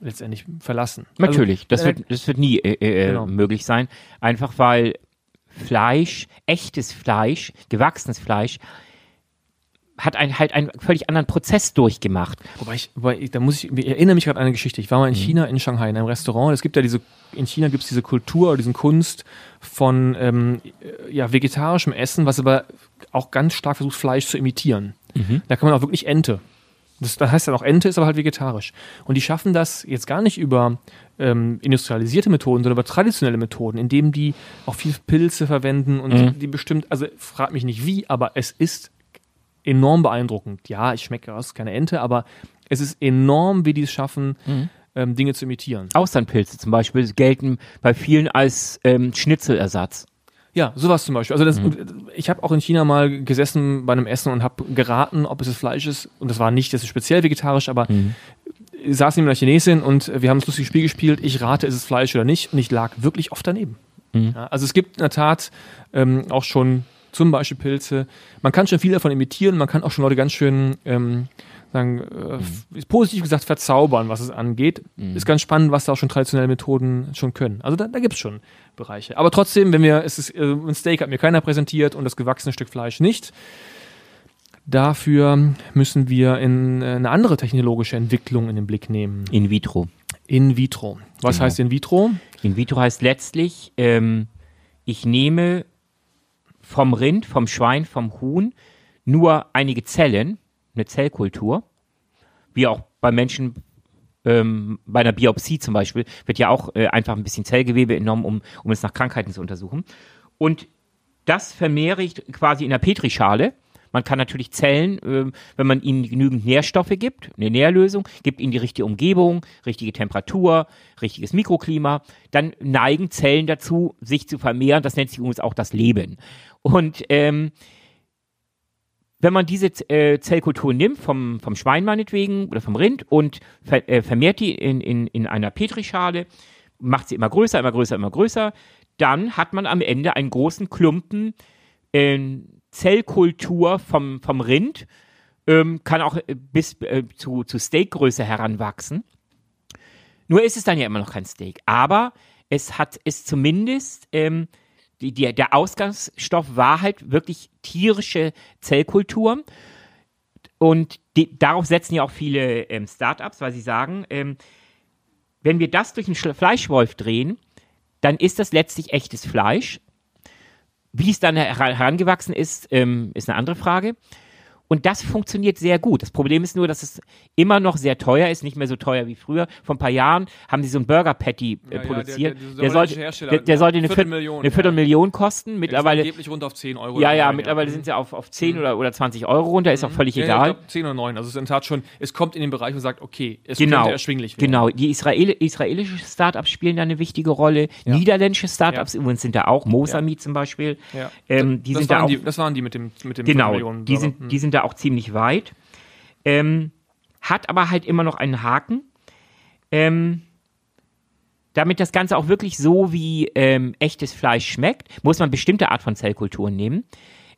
letztendlich verlassen. Natürlich, das, äh, wird, das wird nie äh, äh, genau. möglich sein. Einfach weil Fleisch, echtes Fleisch, gewachsenes Fleisch, hat ein, halt einen völlig anderen Prozess durchgemacht. Wobei ich, wobei ich da muss ich, ich erinnere mich gerade an eine Geschichte. Ich war mal in Mhm. China, in Shanghai, in einem Restaurant. Es gibt ja diese, in China gibt es diese Kultur diesen Kunst von ähm, ja, vegetarischem Essen, was aber auch ganz stark versucht, Fleisch zu imitieren. Mhm. Da kann man auch wirklich Ente. Das, das heißt ja auch Ente, ist aber halt vegetarisch. Und die schaffen das jetzt gar nicht über ähm, industrialisierte Methoden, sondern über traditionelle Methoden, indem die auch viel Pilze verwenden und Mhm. die bestimmt, also frag mich nicht wie, aber es ist enorm beeindruckend. Ja, ich schmecke raus, keine Ente, aber es ist enorm, wie die es schaffen, Mhm. ähm, Dinge zu imitieren. Austernpilze zum Beispiel gelten bei vielen als ähm, Schnitzelersatz. Ja, sowas zum Beispiel. Also das, Mhm. ich habe auch in China mal gesessen bei einem Essen und habe geraten, ob es das Fleisch ist. Und das war nicht, das ist speziell vegetarisch, aber Mhm. saß neben einer Chinesin und wir haben das lustige Spiel gespielt. Ich rate, ist es Fleisch oder nicht. Und ich lag wirklich oft daneben. Mhm. Ja, also es gibt in der Tat ähm, auch schon zum Beispiel Pilze. Man kann schon viel davon imitieren. Man kann auch schon Leute ganz schön ähm, sagen, äh, f- positiv gesagt verzaubern, was es angeht. Ist ganz spannend, was da auch schon traditionelle Methoden schon können. Also da, da gibt es schon Bereiche. Aber trotzdem, wenn wir, es ist, äh, ein Steak hat mir keiner präsentiert und das gewachsene Stück Fleisch nicht. Dafür müssen wir in äh, eine andere technologische Entwicklung in den Blick nehmen. In vitro. In vitro. Was Genau. heißt in vitro? In vitro heißt letztlich, ähm, ich nehme vom Rind, vom Schwein, vom Huhn nur einige Zellen, eine Zellkultur, wie auch bei Menschen ähm, bei einer Biopsie zum Beispiel, wird ja auch äh, einfach ein bisschen Zellgewebe entnommen, um, um es nach Krankheiten zu untersuchen. Und das vermehre ich quasi in der Petrischale. Man kann natürlich Zellen, ähm, wenn man ihnen genügend Nährstoffe gibt, eine Nährlösung, gibt ihnen die richtige Umgebung, richtige Temperatur, richtiges Mikroklima, dann neigen Zellen dazu, sich zu vermehren. Das nennt sich übrigens auch das Leben. Und ähm, wenn man diese äh, Zellkultur nimmt, vom, vom Schwein meinetwegen oder vom Rind und ver, äh, vermehrt die in, in, in einer Petrischale, macht sie immer größer, immer größer, immer größer, dann hat man am Ende einen großen Klumpen äh, Zellkultur vom, vom Rind, ähm, kann auch äh, bis äh, zu, zu Steakgröße heranwachsen. Nur ist es dann ja immer noch kein Steak. Aber es hat es zumindest, ähm, die, die, der Ausgangsstoff war halt wirklich tierische Zellkultur. Und die, darauf setzen ja auch viele ähm, Startups, weil sie sagen, ähm, wenn wir das durch einen Schla- Fleischwolf drehen, dann ist das letztlich echtes Fleisch. Wie es dann her herangewachsen ist, ähm, ist eine andere Frage. Und das funktioniert sehr gut. Das Problem ist nur, dass es immer noch sehr teuer ist, nicht mehr so teuer wie früher. Vor ein paar Jahren haben sie so einen Burger Patty äh, Ja, ja, produziert. der- der- Der, der sollte, der, der sollte eine, Viertelmillion, Viertel, eine Viertelmillion kosten. Mittlerweile angeblich runter auf 10 Euro. ja, ja, mittlerweile sind sie auf, auf 10 oder, oder 20 Euro runter, ist auch völlig Ja, ja, egal. ich glaub, 10 oder 9. Also es ist in der Tat schon, es kommt in den Bereich und sagt, okay, es Genau, könnte erschwinglich werden. genau. Die Israel israelische Startups spielen da eine wichtige Rolle. Ja. Niederländische Startups übrigens sind da auch. Mosami zum Beispiel. Ja. Ähm, die das, sind da waren auch die, das waren die mit dem, mit dem Genau, die sind, die sind da auch ziemlich weit. Ähm, hat aber halt immer noch einen Haken. Ähm, damit das Ganze auch wirklich so wie ähm, echtes Fleisch schmeckt, muss man bestimmte Art von Zellkulturen nehmen,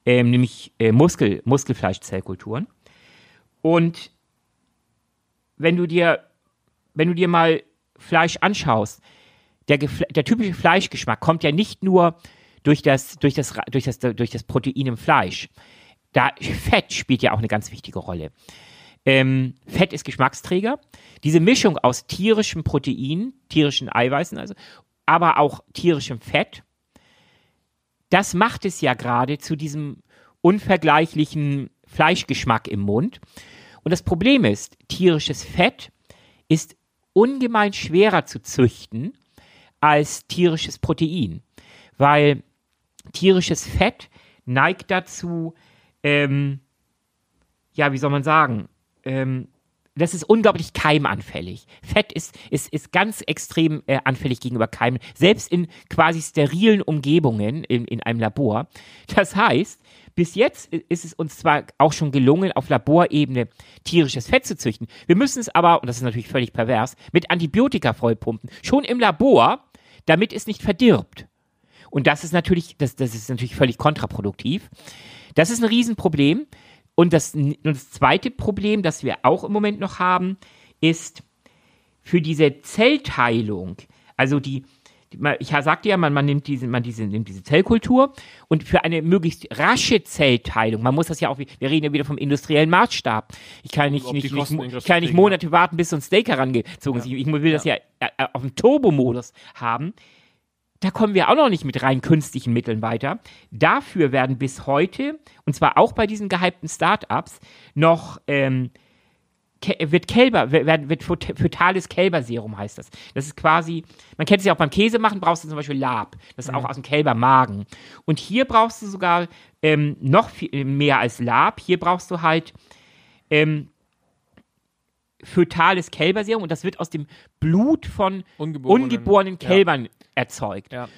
ähm, nämlich äh, Muskel, Muskelfleischzellkulturen. Und wenn du dir, wenn du dir mal Fleisch anschaust, der, der typische Fleischgeschmack kommt ja nicht nur durch das, durch das, durch das, durch das Protein im Fleisch. Da Fett spielt ja auch eine ganz wichtige Rolle. Ähm, Fett ist Geschmacksträger. Diese Mischung aus tierischem Protein, tierischen Eiweißen, also, aber auch tierischem Fett, das macht es ja gerade zu diesem unvergleichlichen Fleischgeschmack im Mund. Und das Problem ist, tierisches Fett ist ungemein schwerer zu züchten als tierisches Protein, weil tierisches Fett neigt dazu, ähm, ja, wie soll man sagen, ähm, das ist unglaublich keimanfällig. Fett ist, ist, ist ganz extrem äh, anfällig gegenüber Keimen, selbst in quasi sterilen Umgebungen in, in einem Labor. Das heißt, bis jetzt ist es uns zwar auch schon gelungen, auf Laborebene tierisches Fett zu züchten. Wir müssen es aber, und das ist natürlich völlig pervers, mit Antibiotika vollpumpen. Schon im Labor, damit es nicht verdirbt. Und das ist natürlich, das, das ist natürlich völlig kontraproduktiv. Das ist ein Riesenproblem. Und das, und das zweite Problem, das wir auch im Moment noch haben, ist für diese Zellteilung, also die, ich sagte ja, man, man, nimmt diese, man diese, nimmt diese Zellkultur und für eine möglichst rasche Zellteilung, man muss das ja auch, wir reden ja wieder vom industriellen Maßstab. Ich kann nicht, nicht, nicht, ich kann nicht Monate warten, bis so ein Steak herangezogen ist. Ja. Ich, ich, will das ja, ja äh, auf dem Turbomodus haben. Da kommen wir auch noch nicht mit rein künstlichen Mitteln weiter. Dafür werden bis heute, und zwar auch bei diesen gehypten Startups, noch ähm, wird Kälber, wird, wird fetales Kälberserum heißt das. Das ist quasi, man kennt es ja auch beim Käse machen, brauchst du zum Beispiel Lab. Das ist mhm. auch aus dem Kälbermagen. Und hier brauchst du sogar ähm, noch viel mehr als Lab. Hier brauchst du halt ähm, fötales Kälberserum und das wird aus dem Blut von ungeborenen, ungeborenen Kälbern ja. erzeugt. Ja.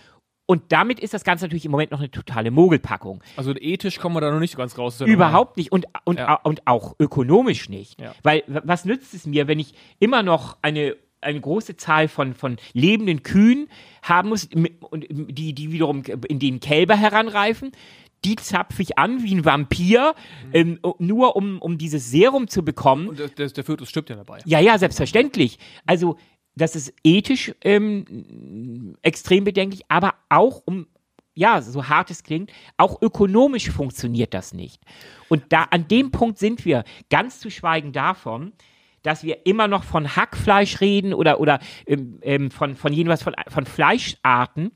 Und damit ist das Ganze natürlich im Moment noch eine totale Mogelpackung. Also ethisch kommen wir da noch nicht ganz raus. Überhaupt nicht und, und, ja. und auch ökonomisch nicht. Ja. Weil was nützt es mir, wenn ich immer noch eine eine große Zahl von, von lebenden Kühen haben muss, die, die wiederum in den Kälber heranreifen. Die zapfe ich an wie ein Vampir, ähm, nur um, um dieses Serum zu bekommen. Und der, der Fötus stirbt ja dabei. Ja, ja, selbstverständlich. Also das ist ethisch ähm, extrem bedenklich, aber auch um ja, so hart es klingt, auch ökonomisch funktioniert das nicht. Und da an dem Punkt sind wir, ganz zu schweigen davon, dass wir immer noch von Hackfleisch reden oder, oder ähm, ähm von, von jedenfalls von, von Fleischarten,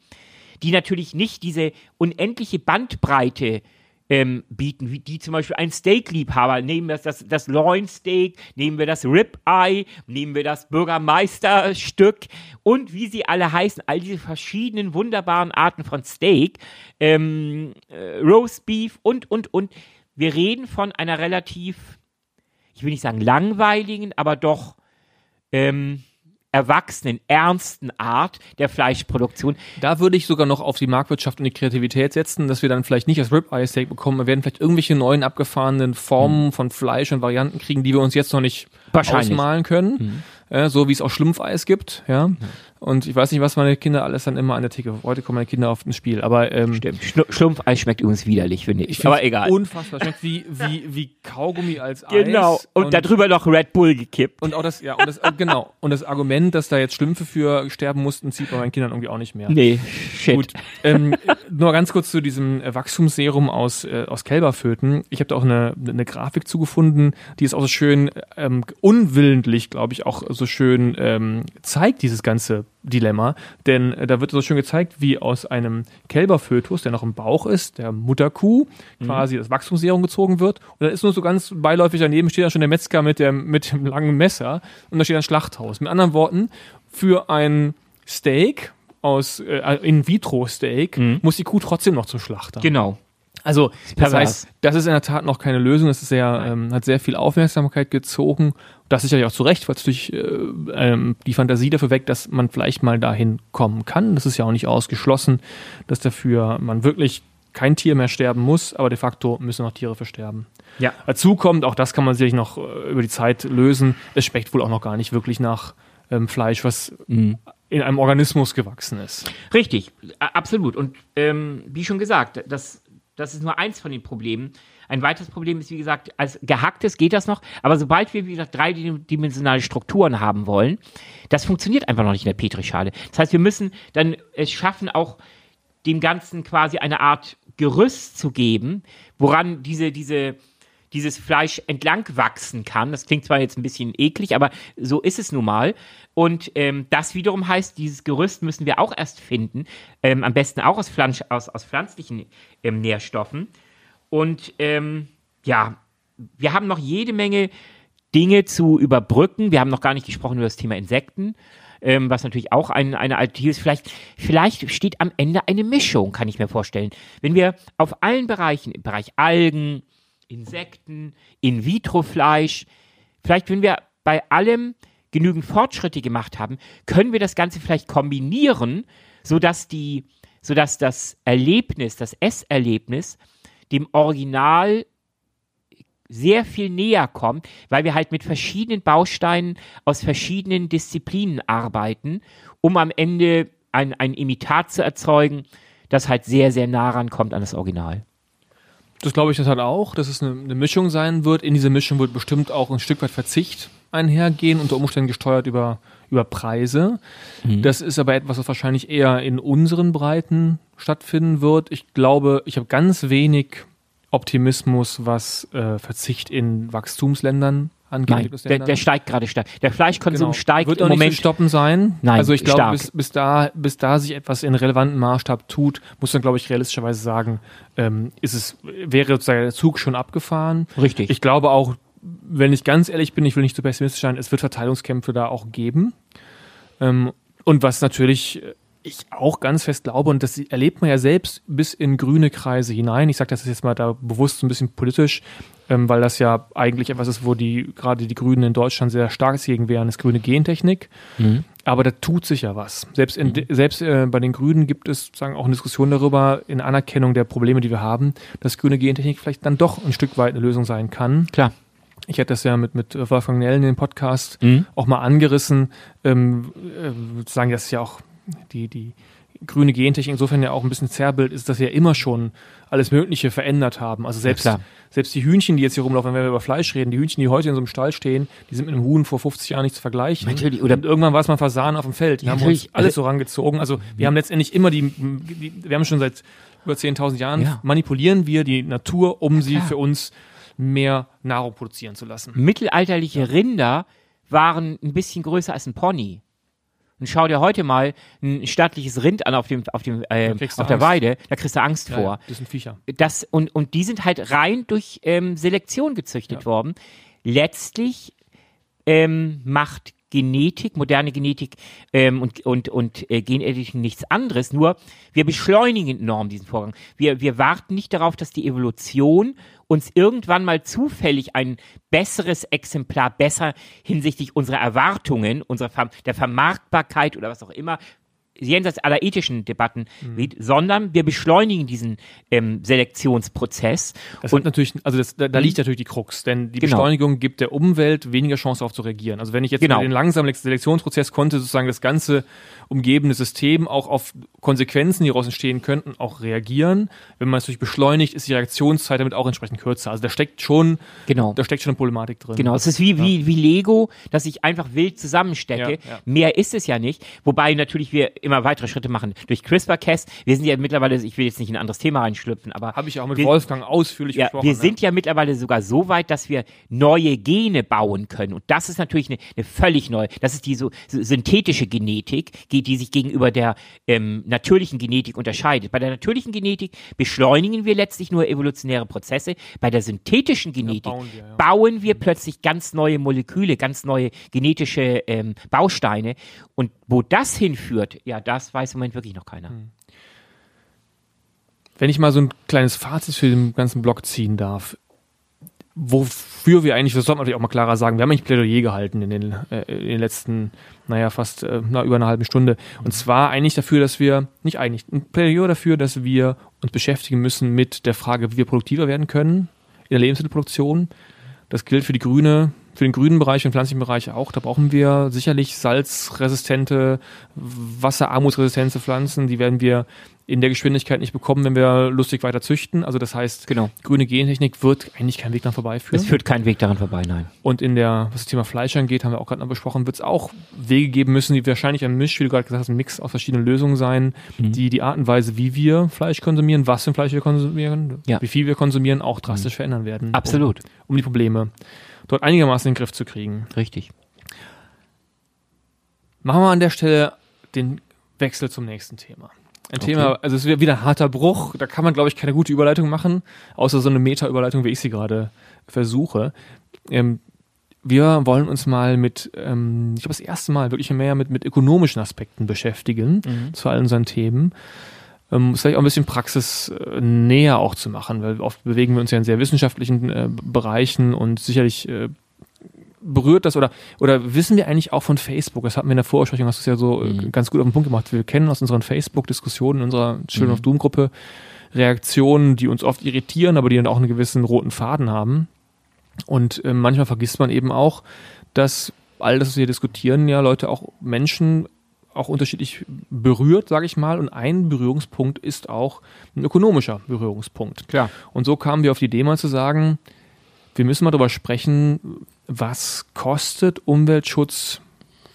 die natürlich nicht diese unendliche Bandbreite ähm, bieten, wie die zum Beispiel ein Steak-Liebhaber. Nehmen wir das, das, Loin-Steak, nehmen wir das Rib-Eye, nehmen wir das Bürgermeisterstück und wie sie alle heißen, all diese verschiedenen wunderbaren Arten von Steak, ähm, äh, Roast Beef und, und, und. Wir reden von einer relativ, ich will nicht sagen langweiligen, aber doch ähm, erwachsenen, ernsten Art der Fleischproduktion. Da würde ich sogar noch auf die Marktwirtschaft und die Kreativität setzen, dass wir dann vielleicht nicht das Ribeye Steak bekommen, wir werden vielleicht irgendwelche neuen abgefahrenen Formen mhm. von Fleisch und Varianten kriegen, die wir uns jetzt noch nicht ausmalen können. Mhm äh, so wie es auch Schlumpfeis gibt, ja. Und ich weiß nicht, was meine Kinder alles dann immer an der Theke. Heute kommen meine Kinder auf ein Spiel, aber ähm, Stimmt. Schlumpfeis schmeckt übrigens widerlich, finde ich. ich aber egal. Unfassbar. Schmeckt wie, wie, wie Kaugummi als Eis. Genau. Und, und darüber noch Red Bull gekippt. Und auch das, ja, und das, äh, genau. Und das Argument, dass da jetzt Schlümpfe für sterben mussten, zieht bei meinen Kindern irgendwie auch nicht mehr. Nee, shit. Gut. Ähm, nur ganz kurz zu diesem Wachstumsserum aus, äh, aus Kälberföten. Ich habe da auch eine, eine Grafik zugefunden, die ist auch so schön ähm, unwillentlich, glaube ich, auch so schön ähm, zeigt, dieses ganze Dilemma. Denn äh, da wird so schön gezeigt, wie aus einem Kälberfötus, der noch im Bauch ist, der Mutterkuh, mhm. quasi das Wachstumsserum gezogen wird. Und dann ist nur so ganz beiläufig daneben steht da schon der Metzger mit dem, mit dem langen Messer und da steht ein Schlachthaus. Mit anderen Worten, für ein Steak aus äh, In-vitro-Steak mhm. muss die Kuh trotzdem noch zum Schlachter. Genau. Also, das heißt, das ist in der Tat noch keine Lösung. Das ist sehr, ähm, hat sehr viel Aufmerksamkeit gezogen. Das sicherlich auch zu Recht, weil es durch äh, ähm, die Fantasie dafür weckt, dass man vielleicht mal dahin kommen kann. Das ist ja auch nicht ausgeschlossen, dass dafür man wirklich kein Tier mehr sterben muss, aber de facto müssen noch Tiere versterben. Ja. Dazu kommt, auch das kann man sicherlich noch äh, über die Zeit lösen, es schmeckt wohl auch noch gar nicht wirklich nach ähm, Fleisch, was mhm. in einem Organismus gewachsen ist. Richtig, absolut. Und ähm, wie schon gesagt, das das ist nur eins von den Problemen. Ein weiteres Problem ist, wie gesagt, als gehacktes geht das noch, aber sobald wir, wie gesagt, dreidimensionale Strukturen haben wollen, das funktioniert einfach noch nicht in der Petrischale. Das heißt, wir müssen dann es schaffen, auch dem Ganzen quasi eine Art Gerüst zu geben, woran diese, diese, dieses Fleisch entlang wachsen kann. Das klingt zwar jetzt ein bisschen eklig, aber so ist es nun mal. Und ähm, das wiederum heißt, dieses Gerüst müssen wir auch erst finden, ähm, am besten auch aus, Pflanz aus, aus pflanzlichen ähm, Nährstoffen. Und ähm, ja, wir haben noch jede Menge Dinge zu überbrücken. Wir haben noch gar nicht gesprochen über das Thema Insekten. Ähm, was natürlich auch ein, eine Alternative ist. Vielleicht, vielleicht steht am Ende eine Mischung, kann ich mir vorstellen. Wenn wir auf allen Bereichen, im Bereich Algen, Insekten, In-vitro-Fleisch, vielleicht wenn wir bei allem genügend Fortschritte gemacht haben, können wir das Ganze vielleicht kombinieren, sodass die, sodass das Erlebnis, das Esserlebnis dem Original sehr viel näher kommt, weil wir halt mit verschiedenen Bausteinen aus verschiedenen Disziplinen arbeiten, um am Ende ein, ein Imitat zu erzeugen, das halt sehr, sehr nah rankommt an das Original. Das glaube ich das halt auch, dass es eine, eine, Mischung sein wird. In dieser Mischung wird bestimmt auch ein Stück weit Verzicht einhergehen, unter Umständen gesteuert über, über Preise. Mhm. Das ist aber etwas, was wahrscheinlich eher in unseren Breiten stattfinden wird. Ich glaube, ich habe ganz wenig Optimismus, was äh, Verzicht in Wachstumsländern angeht. Nein, der, der, steigt gerade stark. Der Fleischkonsum genau. steigt Wird im Moment. Nicht stoppen sein. Nein, also ich glaube, bis, bis, da, bis da sich etwas in relevantem Maßstab tut, muss man, glaube ich, realistischerweise sagen, ähm, ist es, wäre sozusagen der Zug schon abgefahren. Richtig. Ich glaube auch, wenn ich ganz ehrlich bin, ich will nicht zu pessimistisch sein, es wird Verteilungskämpfe da auch geben. Ähm, und was natürlich ich auch ganz fest glaube, und das erlebt man ja selbst bis in grüne Kreise hinein. Ich sage das jetzt mal da bewusst so ein bisschen politisch, ähm, weil das ja eigentlich etwas ist, wo die gerade die Grünen in Deutschland sehr stark gegen wären, ist grüne Gentechnik. Mhm. Aber da tut sich ja was. Selbst, in, mhm. selbst äh, bei den Grünen gibt es sagen auch eine Diskussion darüber, in Anerkennung der Probleme, die wir haben, dass grüne Gentechnik vielleicht dann doch ein Stück weit eine Lösung sein kann. Klar. Ich hätte das ja mit, mit Wolfgang Nellen in dem Podcast mhm. auch mal angerissen, ähm, äh, sagen, das ist ja auch die, die grüne Gentechnik insofern ja auch ein bisschen Zerrbild ist, dass wir ja immer schon alles Mögliche verändert haben. Also selbst, ja, selbst die Hühnchen, die jetzt hier rumlaufen, wenn wir über Fleisch reden, die Hühnchen, die heute in so einem Stall stehen, die sind mit einem Huhn vor 50 Jahren nicht zu vergleichen. Natürlich, oder und irgendwann war es mal Fasan auf dem Feld. Die haben uns alles also, so rangezogen. Also wir haben letztendlich immer die, die wir haben schon seit über 10.000 Jahren ja. manipulieren wir die Natur, um ja, sie für uns mehr Nahrung produzieren zu lassen. Mittelalterliche Rinder waren ein bisschen größer als ein Pony. Und schau dir heute mal ein stattliches Rind an auf dem, auf dem, äh, auf der Weide, da kriegst du Angst ja, vor. das sind Viecher. Das, und, und die sind halt rein durch ähm, Selektion gezüchtet ja. worden. Letztlich ähm, macht Genetik, moderne Genetik ähm, und, und, und äh, Genediting nichts anderes, nur wir beschleunigen enorm diesen Vorgang. Wir, wir warten nicht darauf, dass die Evolution uns irgendwann mal zufällig ein besseres Exemplar besser hinsichtlich unserer Erwartungen, unserer der Vermarktbarkeit oder was auch immer jenseits aller ethischen Debatten mhm. sondern wir beschleunigen diesen ähm, Selektionsprozess. Das und natürlich, also das, da, da liegt mhm. natürlich die Krux, denn die genau. Beschleunigung gibt der Umwelt weniger Chance darauf zu reagieren. Also wenn ich jetzt genau. den langsamen Selektionsprozess konnte sozusagen das ganze umgebende System auch auf Konsequenzen, die daraus entstehen könnten, auch reagieren. Wenn man es natürlich beschleunigt, ist die Reaktionszeit damit auch entsprechend kürzer. Also da steckt schon, genau. da steckt schon eine Problematik drin. Genau, es ist wie, ja. wie, wie Lego, dass ich einfach wild zusammenstecke. Ja, ja. Mehr ist es ja nicht. Wobei natürlich wir immer weitere Schritte machen. Durch CRISPR-Cas, wir sind ja mittlerweile, ich will jetzt nicht in ein anderes Thema reinschlüpfen, aber. Habe ich auch mit wir, Wolfgang ausführlich ja, Wir sind ja mittlerweile sogar so weit, dass wir neue Gene bauen können. Und das ist natürlich eine, eine völlig neue, das ist die so, so synthetische Genetik, die sich gegenüber der ähm, natürlichen Genetik unterscheidet. Bei der natürlichen Genetik beschleunigen wir letztlich nur evolutionäre Prozesse. Bei der synthetischen Genetik ja, bauen, wir, ja. bauen wir plötzlich ganz neue Moleküle, ganz neue genetische ähm, Bausteine. Und wo das hinführt, ja, das weiß im Moment wirklich noch keiner. Hm. Wenn ich mal so ein kleines Fazit für den ganzen Blog ziehen darf, wofür wir eigentlich, das sollte man natürlich auch mal klarer sagen, wir haben eigentlich Plädoyer gehalten in den, äh, in den letzten, naja, fast äh, na, über eine halbe Stunde. Und zwar eigentlich dafür, dass wir, nicht eigentlich, ein Plädoyer dafür, dass wir uns beschäftigen müssen mit der Frage, wie wir produktiver werden können in der Lebensmittelproduktion. Das gilt für die grüne für den grünen Bereich und pflanzlichen Bereich auch. Da brauchen wir sicherlich salzresistente, wasserarmutsresistente Pflanzen. Die werden wir in der Geschwindigkeit nicht bekommen, wenn wir lustig weiter züchten. Also das heißt, genau. grüne Gentechnik wird eigentlich keinen Weg daran vorbeiführen. Es führt keinen Weg daran vorbei, nein. Und in der, was das Thema Fleisch angeht, haben wir auch gerade noch besprochen, wird es auch Wege geben müssen, die wahrscheinlich ein Misch, wie du gerade gesagt hast, ein Mix aus verschiedenen Lösungen sein, mhm. die die Art und Weise, wie wir Fleisch konsumieren, was für Fleisch wir konsumieren, ja. wie viel wir konsumieren, auch drastisch mhm. verändern werden. Absolut. Um, um die Probleme dort einigermaßen in den Griff zu kriegen. Richtig. Machen wir an der Stelle den Wechsel zum nächsten Thema. Ein okay. Thema, also es wird wieder ein harter Bruch, da kann man, glaube ich, keine gute Überleitung machen, außer so eine Meta-Überleitung, wie ich sie gerade versuche. Ähm, wir wollen uns mal mit, ähm, ich glaube, das erste Mal wirklich mehr mit, mit ökonomischen Aspekten beschäftigen mhm. zu all unseren Themen ähm, vielleicht auch ein bisschen praxisnäher auch zu machen, weil oft bewegen wir uns ja in sehr wissenschaftlichen äh, Bereichen und sicherlich äh, berührt das oder oder wissen wir eigentlich auch von Facebook? Das hatten wir in der Vorbesprechung, hast du es ja so äh, mhm. ganz gut auf den Punkt gemacht. Wir kennen aus unseren Facebook-Diskussionen, in unserer Children mhm. of Doom-Gruppe Reaktionen, die uns oft irritieren, aber die dann auch einen gewissen roten Faden haben. Und äh, manchmal vergisst man eben auch, dass all das, was wir diskutieren, ja Leute auch Menschen auch unterschiedlich berührt, sage ich mal. Und ein Berührungspunkt ist auch ein ökonomischer Berührungspunkt. Klar. Und so kamen wir auf die Idee mal zu sagen, wir müssen mal darüber sprechen, was kostet Umweltschutz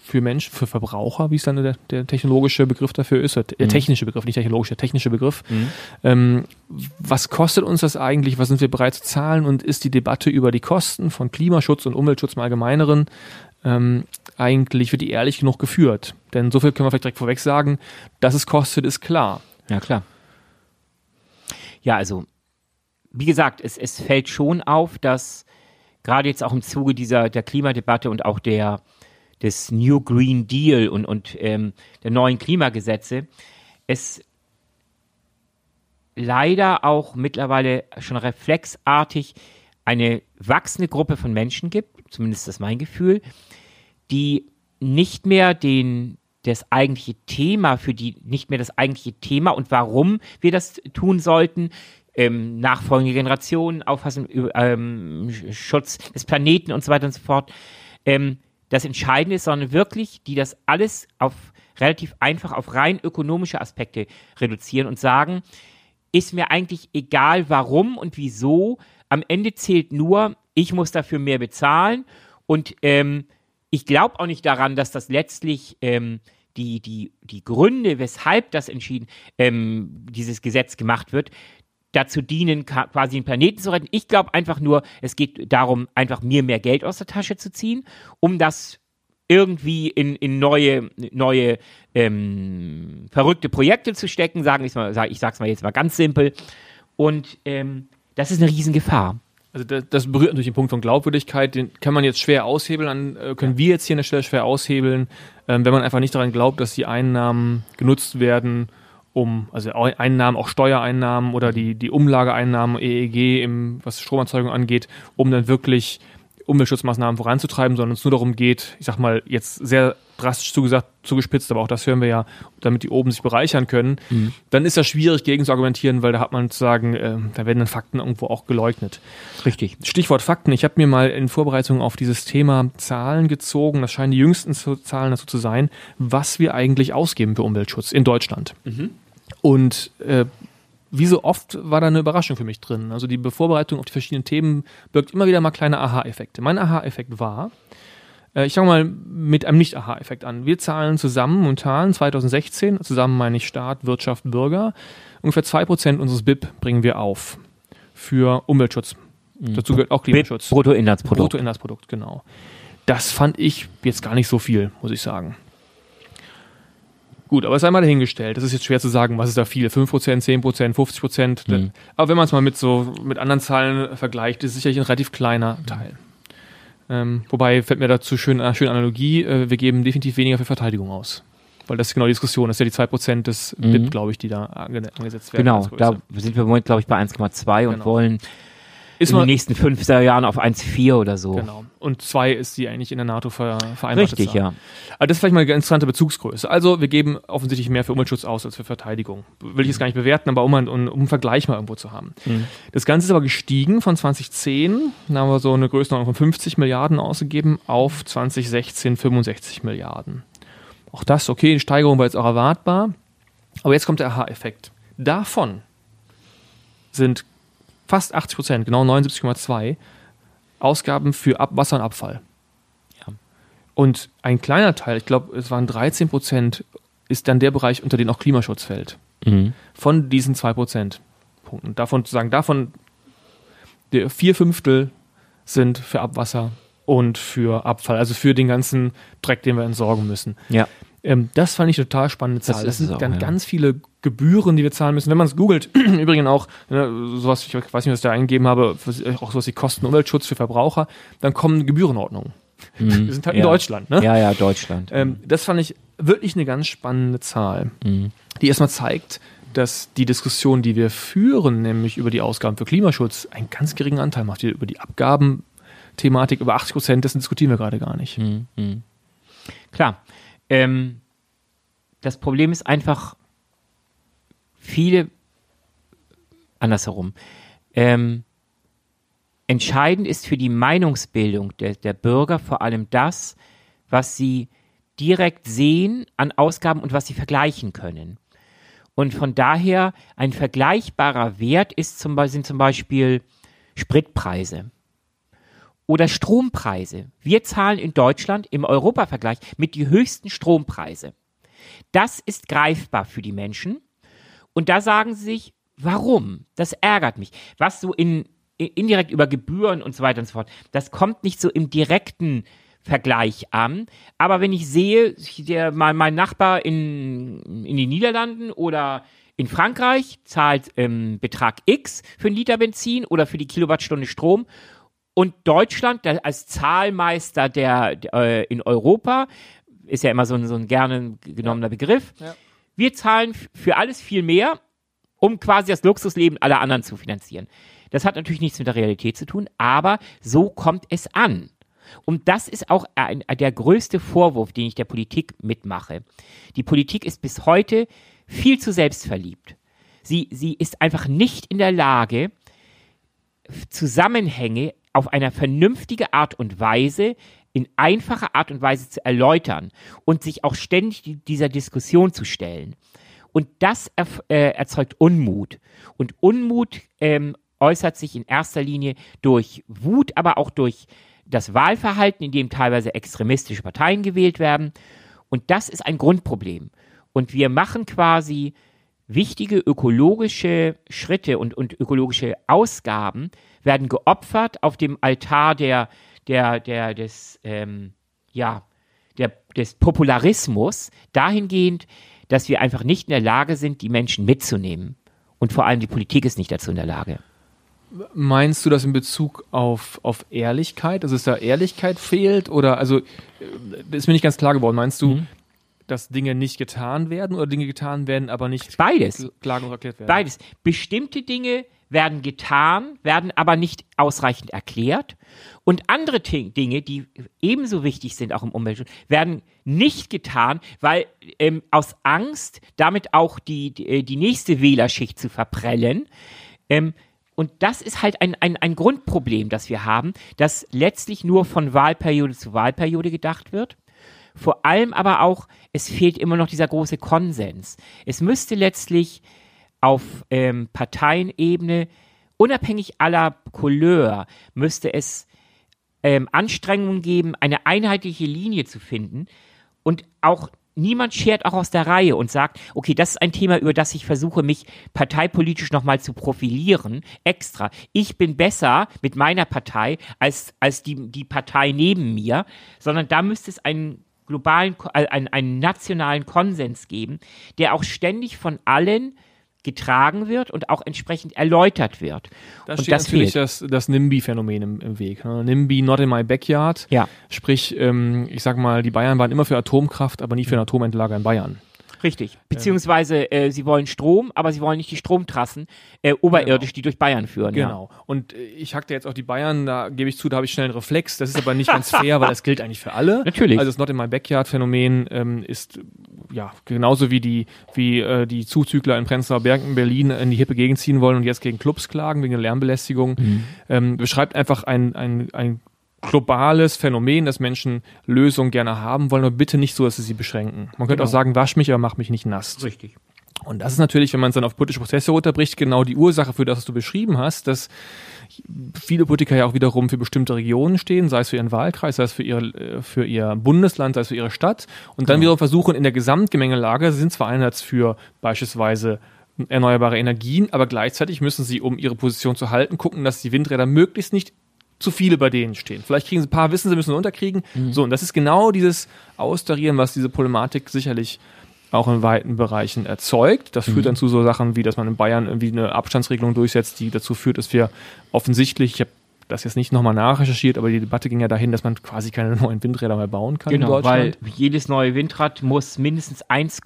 für Menschen, für Verbraucher, wie es dann der, der technologische Begriff dafür ist, der Mhm. technische Begriff, nicht technologisch, der technische Begriff. Mhm. Ähm, was kostet uns das eigentlich? Was sind wir bereit zu zahlen? Und ist die Debatte über die Kosten von Klimaschutz und Umweltschutz im Allgemeineren ähm, eigentlich, wird die ehrlich genug geführt? Denn so viel können wir vielleicht direkt vorweg sagen, dass es kostet, ist klar. Ja, klar. Ja, also, wie gesagt, es, es fällt schon auf, dass gerade jetzt auch im Zuge dieser der Klimadebatte und auch der des New Green Deal und, und ähm, der neuen Klimagesetze, es leider auch mittlerweile schon reflexartig eine wachsende Gruppe von Menschen gibt, zumindest das ist mein Gefühl, die nicht mehr den das eigentliche Thema für die nicht mehr das eigentliche Thema und warum wir das tun sollten ähm, nachfolgende Generationen auffassen über, ähm, Schutz des Planeten und so weiter und so fort ähm, das Entscheidende ist, sondern wirklich die das alles auf relativ einfach auf rein ökonomische Aspekte reduzieren und sagen ist mir eigentlich egal warum und wieso. Am Ende zählt nur ich muss dafür mehr bezahlen und ähm, ich glaube auch nicht daran, dass das letztlich ähm, die, die, die Gründe, weshalb das entschieden, ähm, dieses Gesetz gemacht wird, dazu dienen, quasi den Planeten zu retten. Ich glaube einfach nur, es geht darum, einfach mir mehr Geld aus der Tasche zu ziehen, um das irgendwie in, in neue, neue ähm, verrückte Projekte zu stecken, sagen wir mal, ich sag's mal jetzt mal ganz simpel. Und ähm, das ist eine Riesengefahr. Also das, das berührt natürlich den Punkt von Glaubwürdigkeit, den kann man jetzt schwer aushebeln, äh, können wir jetzt hier an der Stelle schwer aushebeln, ähm, wenn man einfach nicht daran glaubt, dass die Einnahmen genutzt werden, um, also Einnahmen, auch Steuereinnahmen oder die, die Umlageeinnahmen, EEG, im, was Stromerzeugung angeht, um dann wirklich Umweltschutzmaßnahmen voranzutreiben, sondern es nur darum geht, ich sag mal, jetzt sehr drastisch zugesagt, zugespitzt, aber auch das hören wir ja, damit die oben sich bereichern können, dann ist das schwierig gegen zu argumentieren, weil da hat man zu sagen, äh, da werden dann Fakten irgendwo auch geleugnet. Richtig. Stichwort Fakten. Ich habe mir mal in Vorbereitung auf dieses Thema Zahlen gezogen. Das scheinen die jüngsten Zahlen dazu zu sein, was wir eigentlich ausgeben für Umweltschutz in Deutschland. Und äh, wie so oft war da eine Überraschung für mich drin. Also die Vorbereitung auf die verschiedenen Themen birgt immer wieder mal kleine Aha-Effekte. Mein Aha-Effekt war, äh, ich fange mal mit einem Nicht-Aha-Effekt an. Wir zahlen zusammen momentan 2016, zusammen meine ich Staat, Wirtschaft, Bürger, ungefähr 2% unseres BIP bringen wir auf für Umweltschutz. Dazu gehört auch Klimaschutz. Bruttoinlandsprodukt. Bruttoinlandsprodukt, genau. Das fand ich jetzt gar nicht so viel, muss ich sagen. Gut, aber es sei mal dahingestellt. Das ist jetzt schwer zu sagen, was ist da viel? 5%, 10%, 50%. Mhm. Aber wenn man es mal mit so mit anderen Zahlen vergleicht, ist es sicherlich ein relativ kleiner Teil. Ähm, wobei fällt mir dazu schön, eine schöne Analogie, äh, wir geben definitiv weniger für Verteidigung aus. Weil das ist genau die Diskussion. Das ist ja die 2% des Mhm. BIP, glaube ich, die da ange angesetzt werden. Genau, da sind wir im Moment, glaube ich, bei 1,2 und Genau. wollen ist in den man, nächsten fünf Jahren auf 1,4 oder so. Genau. Und zwei ist die eigentlich in der NATO ver vereinbarte Richtig, ja. Aber das ist vielleicht mal eine interessante Bezugsgröße. Also wir geben offensichtlich mehr für Umweltschutz aus als für Verteidigung. Will ich jetzt gar nicht bewerten, aber um, um, um einen Vergleich mal irgendwo zu haben. Das Ganze ist aber gestiegen von 2010, da haben wir so eine Größenordnung von 50 Milliarden ausgegeben, auf 2016 65 Milliarden. Auch das, okay, die Steigerung war jetzt auch erwartbar. Aber jetzt kommt der Aha-Effekt. Davon sind fast 80 Prozent, genau 79,2 Ausgaben für Ab Wasser und Abfall. Ja. Und ein kleiner Teil, ich glaube, es waren 13 Prozent, ist dann der Bereich, unter den auch Klimaschutz fällt. Mhm. Von diesen 2 Prozent Punkten. Davon zu sagen, davon der vier Fünftel sind für Abwasser und für Abfall, also für den ganzen Dreck, den wir entsorgen müssen. Ja. Ähm, das fand ich eine total spannende Zahl. Das Das, sind auch, dann ja. ganz viele Gebühren, die wir zahlen müssen. Wenn man es googelt, übrigens auch, ne, sowas, ich weiß nicht, was ich da eingegeben habe, was- auch sowas wie Kosten Umweltschutz für Verbraucher, dann kommen Gebührenordnungen. Wir sind halt in Mhm. Ja. Deutschland. Ne? Ja, ja, Deutschland. Ähm, das fand ich wirklich eine ganz spannende Zahl, die erstmal zeigt, dass die Diskussion, die wir führen, nämlich über die Ausgaben für Klimaschutz, einen ganz geringen Anteil macht. Über die Abgabenthematik, über 80 Prozent, dessen diskutieren wir gerade gar nicht. Klar. Ähm, das Problem ist einfach, viele, andersherum, ähm, entscheidend ist für die Meinungsbildung der, der Bürger vor allem das, was sie direkt sehen an Ausgaben und was sie vergleichen können. Und von daher ein vergleichbarer Wert ist zum sind zum Beispiel Spritpreise. Oder Strompreise. Wir zahlen in Deutschland im Europavergleich mit die höchsten Strompreise. Das ist greifbar für die Menschen. Und da sagen sie sich, warum? Das ärgert mich. Was so in, indirekt über Gebühren und so weiter und so fort, das kommt nicht so im direkten Vergleich an. Aber wenn ich sehe, der, mein, mein Nachbar in, in den Niederlanden oder in Frankreich zahlt ähm, Betrag X für einen Liter Benzin oder für die Kilowattstunde Strom und Deutschland als Zahlmeister der, der äh, in Europa ist ja immer so ein, so ein gerne genommener. Begriff. Ja. Wir zahlen für alles viel mehr, um quasi das Luxusleben aller anderen zu finanzieren. Das hat natürlich nichts mit der Realität zu tun, aber so kommt es an. Und das ist auch ein, der größte Vorwurf, den ich der Politik mitmache. Die Politik ist bis heute viel zu selbstverliebt. Sie, sie ist einfach nicht in der Lage, Zusammenhänge auf eine vernünftige Art und Weise, in einfacher Art und Weise zu erläutern und sich auch ständig dieser Diskussion zu stellen. Und das er, äh, erzeugt Unmut. Und Unmut ähm, äußert sich in erster Linie durch Wut, aber auch durch das Wahlverhalten, in dem teilweise extremistische Parteien gewählt werden. Und das ist ein Grundproblem. Und wir machen quasi wichtige ökologische Schritte und, und ökologische Ausgaben werden geopfert auf dem Altar der, der, der, des, ähm, ja, der, des Popularismus dahingehend, dass wir einfach nicht in der Lage sind, die Menschen mitzunehmen. Und vor allem die Politik ist nicht dazu in der Lage. Meinst du das in Bezug auf, auf Ehrlichkeit, dass es da Ehrlichkeit fehlt? Oder, also, ist mir nicht ganz klar geworden. Meinst du, mhm dass Dinge nicht getan werden oder Dinge getan werden, aber nicht Beides. klar und erklärt werden? Beides. Bestimmte Dinge werden getan, werden aber nicht ausreichend erklärt. Und andere Dinge, die ebenso wichtig sind, auch im Umweltschutz, werden nicht getan, weil ähm, aus Angst, damit auch die, äh, die nächste Wählerschicht zu verprellen. Ähm, und das ist halt ein, ein, ein Grundproblem, das wir haben, dass letztlich nur von Wahlperiode zu Wahlperiode gedacht wird. Vor allem aber auch, es fehlt immer noch dieser große Konsens. Es müsste letztlich auf ähm, Parteienebene, unabhängig aller Couleur, müsste es ähm, Anstrengungen geben, eine einheitliche Linie zu finden und auch niemand schert auch aus der Reihe und sagt, okay, das ist ein Thema, über das ich versuche, mich parteipolitisch nochmal zu profilieren, extra. Ich bin besser mit meiner Partei als, als die, die Partei neben mir, sondern da müsste es einen globalen, äh, einen, einen nationalen Konsens geben, der auch ständig von allen getragen wird und auch entsprechend erläutert wird. Da und steht das natürlich fehlt. das, das NIMBY-Phänomen im, im, Weg. Ne? NIMBY, not in my backyard. Ja. Sprich, ähm, ich sag mal, die Bayern waren immer für Atomkraft, aber nie für ein Atomentlager in Bayern. Richtig. Ähm. Beziehungsweise äh, sie wollen Strom, aber sie wollen nicht die Stromtrassen äh, oberirdisch, genau. die durch Bayern führen. Genau. Ja. Und äh, ich hackte jetzt auch die Bayern, da gebe ich zu, da habe ich schnell einen Reflex. Das ist aber nicht ganz fair, weil das gilt eigentlich für alle. Natürlich. Also das Not in my Backyard Phänomen ähm, ist ja genauso wie die wie äh, die Zuzügler in Prenzlauer Berg in Berlin in die hippe Gegend ziehen wollen und jetzt gegen Clubs klagen wegen der Lärmbelästigung. Mhm. Ähm, beschreibt einfach ein, ein, ein globales Phänomen, dass Menschen Lösungen gerne haben wollen, aber bitte nicht so, dass sie sie beschränken. Man könnte genau. auch sagen, wasch mich, aber mach mich nicht nass. Richtig. Und das ist natürlich, wenn man es dann auf politische Prozesse runterbricht, genau die Ursache für das, was du beschrieben hast, dass viele Politiker ja auch wiederum für bestimmte Regionen stehen, sei es für ihren Wahlkreis, sei es für ihr, äh, für ihr Bundesland, sei es für ihre Stadt und dann genau. wiederum versuchen in der Gesamtgemengelage, sie sind zwar einerseits für beispielsweise erneuerbare Energien, aber gleichzeitig müssen sie, um ihre Position zu halten, gucken, dass die Windräder möglichst nicht zu viele bei denen stehen. Vielleicht kriegen sie ein paar, wissen sie müssen unterkriegen. Mhm. So, und das ist genau dieses Austarieren, was diese Problematik sicherlich auch in weiten Bereichen erzeugt. Das mhm. führt dann zu so Sachen wie, dass man in Bayern irgendwie eine Abstandsregelung durchsetzt, die dazu führt, dass wir offensichtlich, ich habe das jetzt nicht nochmal nachrecherchiert, aber die Debatte ging ja dahin, dass man quasi keine neuen Windräder mehr bauen kann genau, in Deutschland. Weil jedes neue Windrad muss mindestens 1,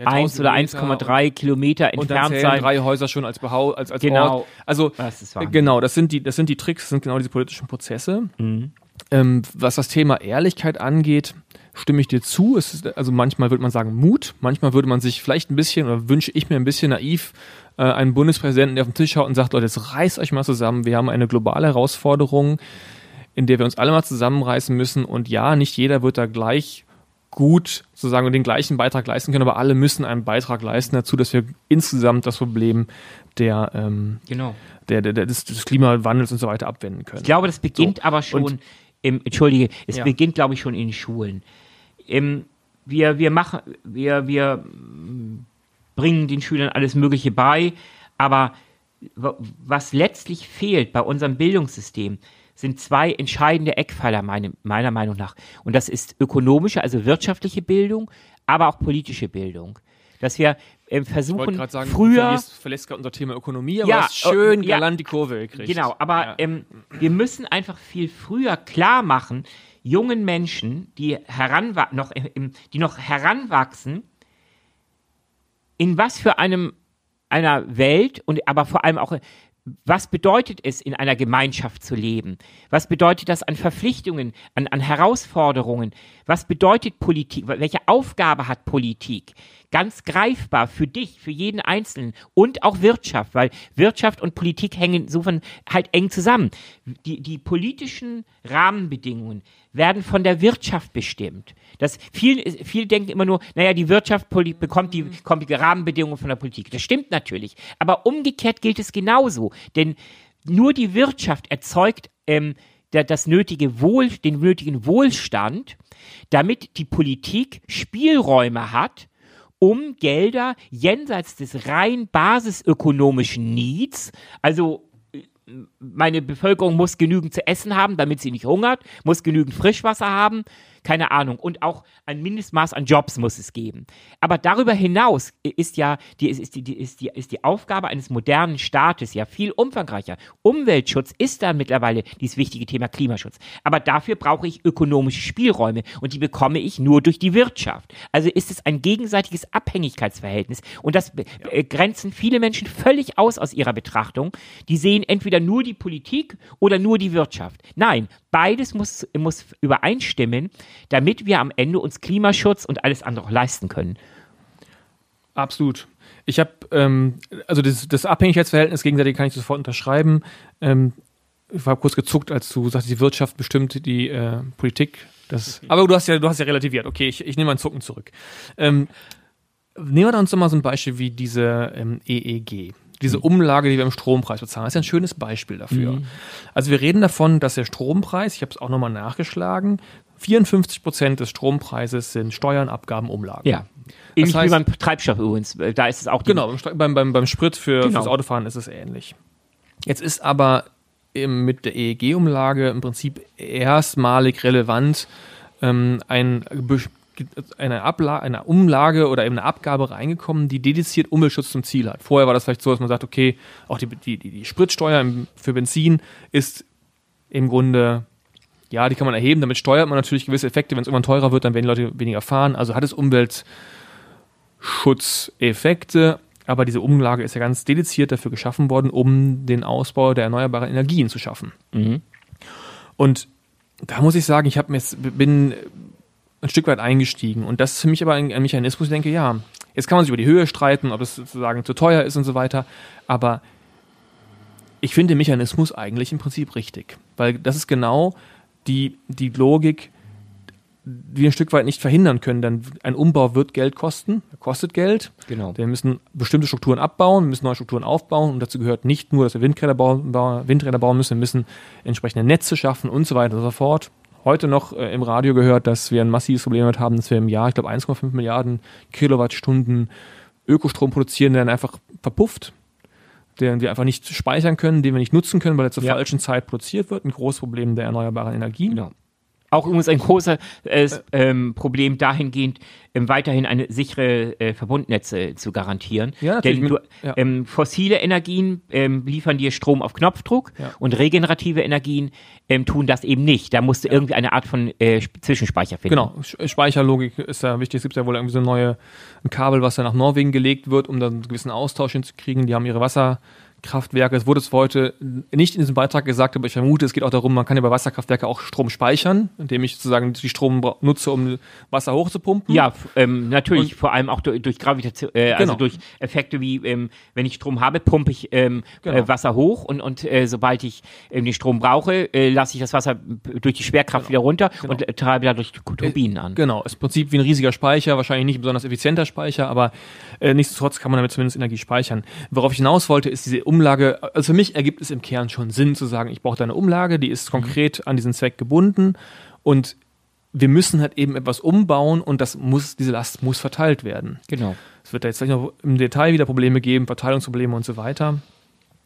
ja, 1 oder 1,3 Kilometer entfernt und dann sein. drei Häuser schon als Behau als, als genau. Ort. Also das genau, das sind die das sind die Tricks, das sind genau diese politischen Prozesse. Mhm. Ähm, was das Thema Ehrlichkeit angeht, stimme ich dir zu. Ist, also manchmal würde man sagen Mut, manchmal würde man sich vielleicht ein bisschen oder wünsche ich mir ein bisschen naiv äh, einen Bundespräsidenten, der auf den Tisch schaut und sagt, Leute, jetzt reißt euch mal zusammen. Wir haben eine globale Herausforderung, in der wir uns alle mal zusammenreißen müssen. Und ja, nicht jeder wird da gleich gut sozusagen den gleichen Beitrag leisten können, aber alle müssen einen Beitrag leisten dazu, dass wir insgesamt das Problem der, ähm, Genau. der, der, der des, des Klimawandels und so weiter abwenden können. Ich glaube, das beginnt So. aber schon, Und- im, entschuldige, es Ja. beginnt, glaube ich, schon in den Schulen. Ähm, wir, wir machen, wir, wir bringen den Schülern alles Mögliche bei, aber wa- was letztlich fehlt bei unserem Bildungssystem, sind zwei entscheidende Eckpfeiler meine, meiner Meinung nach. Und das ist ökonomische, also wirtschaftliche Bildung, aber auch politische Bildung. Dass wir ähm, Ich versuchen, gerade sagen, früher du verlierst, verlässt gerade unser Thema Ökonomie, aber Ja, hast schön äh, ja. galant die Kurve gekriegt. Genau, aber Ja. ähm, wir müssen einfach viel früher klar machen, jungen Menschen, die heranwa noch, im, die noch heranwachsen, in was für einem einer Welt und aber vor allem auch was bedeutet es, in einer Gemeinschaft zu leben? Was bedeutet das an Verpflichtungen, an, an Herausforderungen? Was bedeutet Politik? Welche Aufgabe hat Politik? Ganz greifbar für dich, für jeden Einzelnen und auch Wirtschaft, weil Wirtschaft und Politik hängen insofern halt eng zusammen. Die, die politischen Rahmenbedingungen werden von der Wirtschaft bestimmt. Das viel, viel denken immer nur, naja, die Wirtschaft bekommt die, bekommt die Rahmenbedingungen von der Politik. Das stimmt natürlich. Aber umgekehrt gilt es genauso. Denn nur die Wirtschaft erzeugt ähm, das nötige Wohl, den nötigen Wohlstand, damit die Politik Spielräume hat, um Gelder jenseits des rein basisökonomischen Needs, also meine Bevölkerung muss genügend zu essen haben, damit sie nicht hungert, muss genügend Frischwasser haben, keine Ahnung. Und auch ein Mindestmaß an Jobs muss es geben. Aber darüber hinaus ist ja die, ist die, ist die, ist die Aufgabe eines modernen Staates ja viel umfangreicher. Umweltschutz ist da mittlerweile dieses wichtige Thema Klimaschutz. Aber dafür brauche ich ökonomische Spielräume und die bekomme ich nur durch die Wirtschaft. Also ist es ein gegenseitiges Abhängigkeitsverhältnis und das äh, grenzen viele Menschen völlig aus aus ihrer Betrachtung. Die sehen entweder nur die Politik oder nur die Wirtschaft. Nein, beides muss, muss übereinstimmen, damit wir am Ende uns Klimaschutz und alles andere auch leisten können. Absolut. Ich habe, ähm, also das, das Abhängigkeitsverhältnis gegenseitig kann ich sofort unterschreiben. Ähm, ich war kurz gezuckt, als du sagst, die Wirtschaft bestimmt die äh, Politik. Das, aber du hast ja, du hast ja relativiert. Okay, ich, ich nehme meinen Zucken zurück. Ähm, nehmen wir uns doch mal so ein Beispiel wie diese ähm, EEG. Diese Umlage, die wir im Strompreis bezahlen, ist ja ein schönes Beispiel dafür. Also wir reden davon, dass der Strompreis, ich habe es auch nochmal nachgeschlagen, 54 Prozent des Strompreises sind Steuern, Abgaben, Umlagen. Ja. Ähnlich heißt- wie beim Treibstoff übrigens. Da ist es auch Genau, beim, beim, beim, Sprit für, Genau. fürs Autofahren ist es ähnlich. Jetzt ist aber mit der EEG-Umlage im Prinzip erstmalig relevant ähm, ein, eine, Abla eine Umlage oder eben eine Abgabe reingekommen, die dediziert Umweltschutz zum Ziel hat. Vorher war das vielleicht so, dass man sagt, okay, auch die, die, die, Spritsteuer für Benzin ist im Grunde, ja, die kann man erheben, damit steuert man natürlich gewisse Effekte. Wenn es irgendwann teurer wird, dann werden die Leute weniger fahren. Also hat es Umweltschutzeffekte, aber diese Umlage ist ja ganz dediziert dafür geschaffen worden, um den Ausbau der erneuerbaren Energien zu schaffen. Mhm. Und da muss ich sagen, ich habe mir bin ein Stück weit eingestiegen. Und das ist für mich aber ein, ein Mechanismus, ich denke, ja, jetzt kann man sich über die Höhe streiten, ob es sozusagen zu teuer ist und so weiter, aber ich finde den Mechanismus eigentlich im Prinzip richtig. Weil das ist genau die, die Logik, die wir ein Stück weit nicht verhindern können. Denn ein Umbau wird Geld kosten, kostet Geld. Genau. Wir müssen bestimmte Strukturen abbauen, wir müssen neue Strukturen aufbauen und dazu gehört nicht nur, dass wir Windräder bauen, bau- Windräder bauen müssen, wir müssen entsprechende Netze schaffen und so weiter und so fort. Heute noch äh, im Radio gehört, dass wir ein massives Problem damit haben, dass wir im Jahr, ich glaube, 1,5 Milliarden Kilowattstunden Ökostrom produzieren, der dann einfach verpufft, den wir einfach nicht speichern können, den wir nicht nutzen können, weil er zur Ja. falschen Zeit produziert wird. Ein großes Problem der erneuerbaren Energien. Genau. Auch übrigens ein großes äh, ähm, Problem dahingehend, ähm, weiterhin eine sichere äh, Verbundnetze zu garantieren. Ja. Denn du, ja. ähm, fossile Energien ähm, liefern dir Strom auf Knopfdruck Ja. und regenerative Energien ähm, tun das eben nicht. Da musst du irgendwie eine Art von äh, Sp- Zwischenspeicher finden. Genau, Sch- Speicherlogik ist ja wichtig. Es gibt ja wohl irgendwie so ein neue ein Kabel, was dann nach Norwegen gelegt wird, um dann einen gewissen Austausch hinzukriegen. Die haben ihre Wasserkraftwerke. Es wurde es heute nicht in diesem Beitrag gesagt, aber ich vermute, es geht auch darum, man kann ja bei Wasserkraftwerke auch Strom speichern, indem ich sozusagen die Strom nutze, um Wasser hochzupumpen. Ja, ähm, natürlich, Und, vor allem auch durch, durch Gravitation, äh, also genau. durch Effekte wie, ähm, wenn ich Strom habe, pumpe ich ähm, genau. äh, Wasser hoch und, und äh, sobald ich ähm, den Strom brauche, äh, lasse ich das Wasser durch die Schwerkraft genau. wieder runter genau. und äh, treibe dadurch Turbinen an. Genau, ist im Prinzip wie ein riesiger Speicher, wahrscheinlich nicht ein besonders effizienter Speicher, aber äh, nichtsdestotrotz kann man damit zumindest Energie speichern. Worauf ich hinaus wollte, ist diese Umlage, also für mich ergibt es im Kern schon Sinn zu sagen, ich brauche da eine Umlage, die ist mhm. konkret an diesen Zweck gebunden und wir müssen halt eben etwas umbauen und das muss, diese Last muss verteilt werden. Genau. Es wird da jetzt gleich noch im Detail wieder Probleme geben, Verteilungsprobleme und so weiter.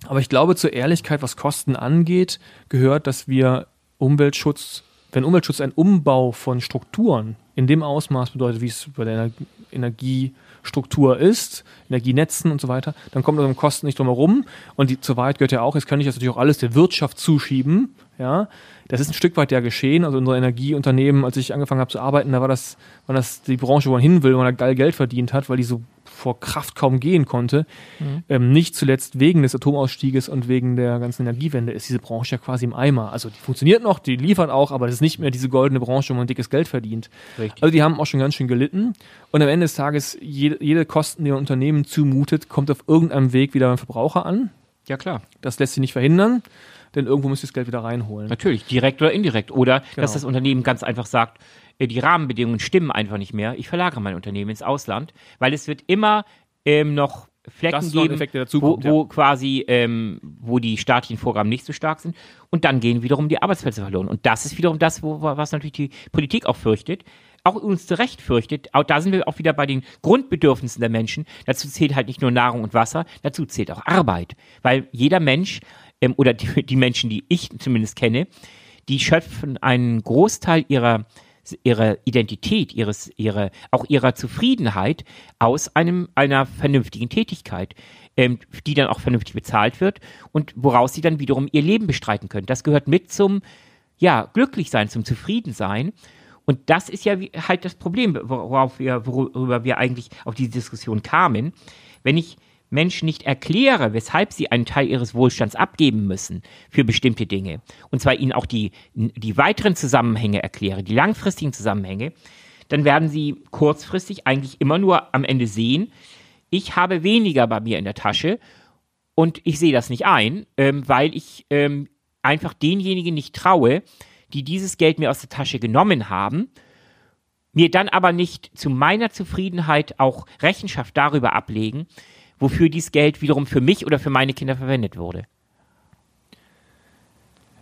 Aber ich glaube, zur Ehrlichkeit, was Kosten angeht, gehört, dass wir Umweltschutz, wenn Umweltschutz ein Umbau von Strukturen in dem Ausmaß bedeutet, wie es bei der Energie Struktur ist, Energienetzen und so weiter, dann kommt man um Kosten nicht drum herum. Und die, zur Wahrheit gehört ja auch, jetzt kann ich das natürlich auch alles der Wirtschaft zuschieben. Ja, das ist ein Stück weit ja geschehen. Also unsere Energieunternehmen, als ich angefangen habe zu arbeiten, da war das, war das die Branche, wo man hin will, wo man da geil Geld verdient hat, weil die so vor Kraft kaum gehen konnte. Mhm. Ähm, nicht zuletzt wegen des Atomausstieges und wegen der ganzen Energiewende ist diese Branche ja quasi im Eimer. Also die funktioniert noch, die liefert auch, aber das ist nicht mehr diese goldene Branche, wo man dickes Geld verdient. Richtig. Also die haben auch schon ganz schön gelitten. Und am Ende des Tages, jede, jede Kosten, die ein Unternehmen zumutet, kommt auf irgendeinem Weg wieder beim Verbraucher an. Ja, klar. Das lässt sich nicht verhindern denn irgendwo müsst ihr das Geld wieder reinholen. Natürlich, direkt oder indirekt. Oder genau. dass das Unternehmen ganz einfach sagt, die Rahmenbedingungen stimmen einfach nicht mehr. Ich verlagere mein Unternehmen ins Ausland, weil es wird immer ähm, noch Flecken geben, wo, wo ja. quasi, ähm, wo die staatlichen Vorgaben nicht so stark sind. Und dann gehen wiederum die Arbeitsplätze verloren. Und das ist wiederum das, wo, was natürlich die Politik auch fürchtet. Auch uns zu Recht fürchtet. Auch da sind wir auch wieder bei den Grundbedürfnissen der Menschen. Dazu zählt halt nicht nur Nahrung und Wasser, dazu zählt auch Arbeit. Weil jeder Mensch, ähm, oder die, die Menschen, die ich zumindest kenne, die schöpfen einen Großteil ihrer ihre Identität, ihres, ihre, auch ihrer Zufriedenheit aus einem, einer vernünftigen Tätigkeit, ähm, die dann auch vernünftig bezahlt wird und woraus sie dann wiederum ihr Leben bestreiten können. Das gehört mit zum, ja, Glücklichsein, zum Zufriedensein. Und das ist ja halt das Problem, worauf wir, worüber wir eigentlich auf diese Diskussion kamen. Wenn ich Menschen nicht erkläre, weshalb sie einen Teil ihres Wohlstands abgeben müssen für bestimmte Dinge, und zwar ihnen auch die, die weiteren Zusammenhänge erkläre, die langfristigen Zusammenhänge, dann werden sie kurzfristig eigentlich immer nur am Ende sehen, ich habe weniger bei mir in der Tasche und ich sehe das nicht ein, ähm, weil ich ähm, einfach denjenigen nicht traue, die dieses Geld mir aus der Tasche genommen haben, mir dann aber nicht zu meiner Zufriedenheit auch Rechenschaft darüber ablegen, wofür dieses Geld wiederum für mich oder für meine Kinder verwendet wurde.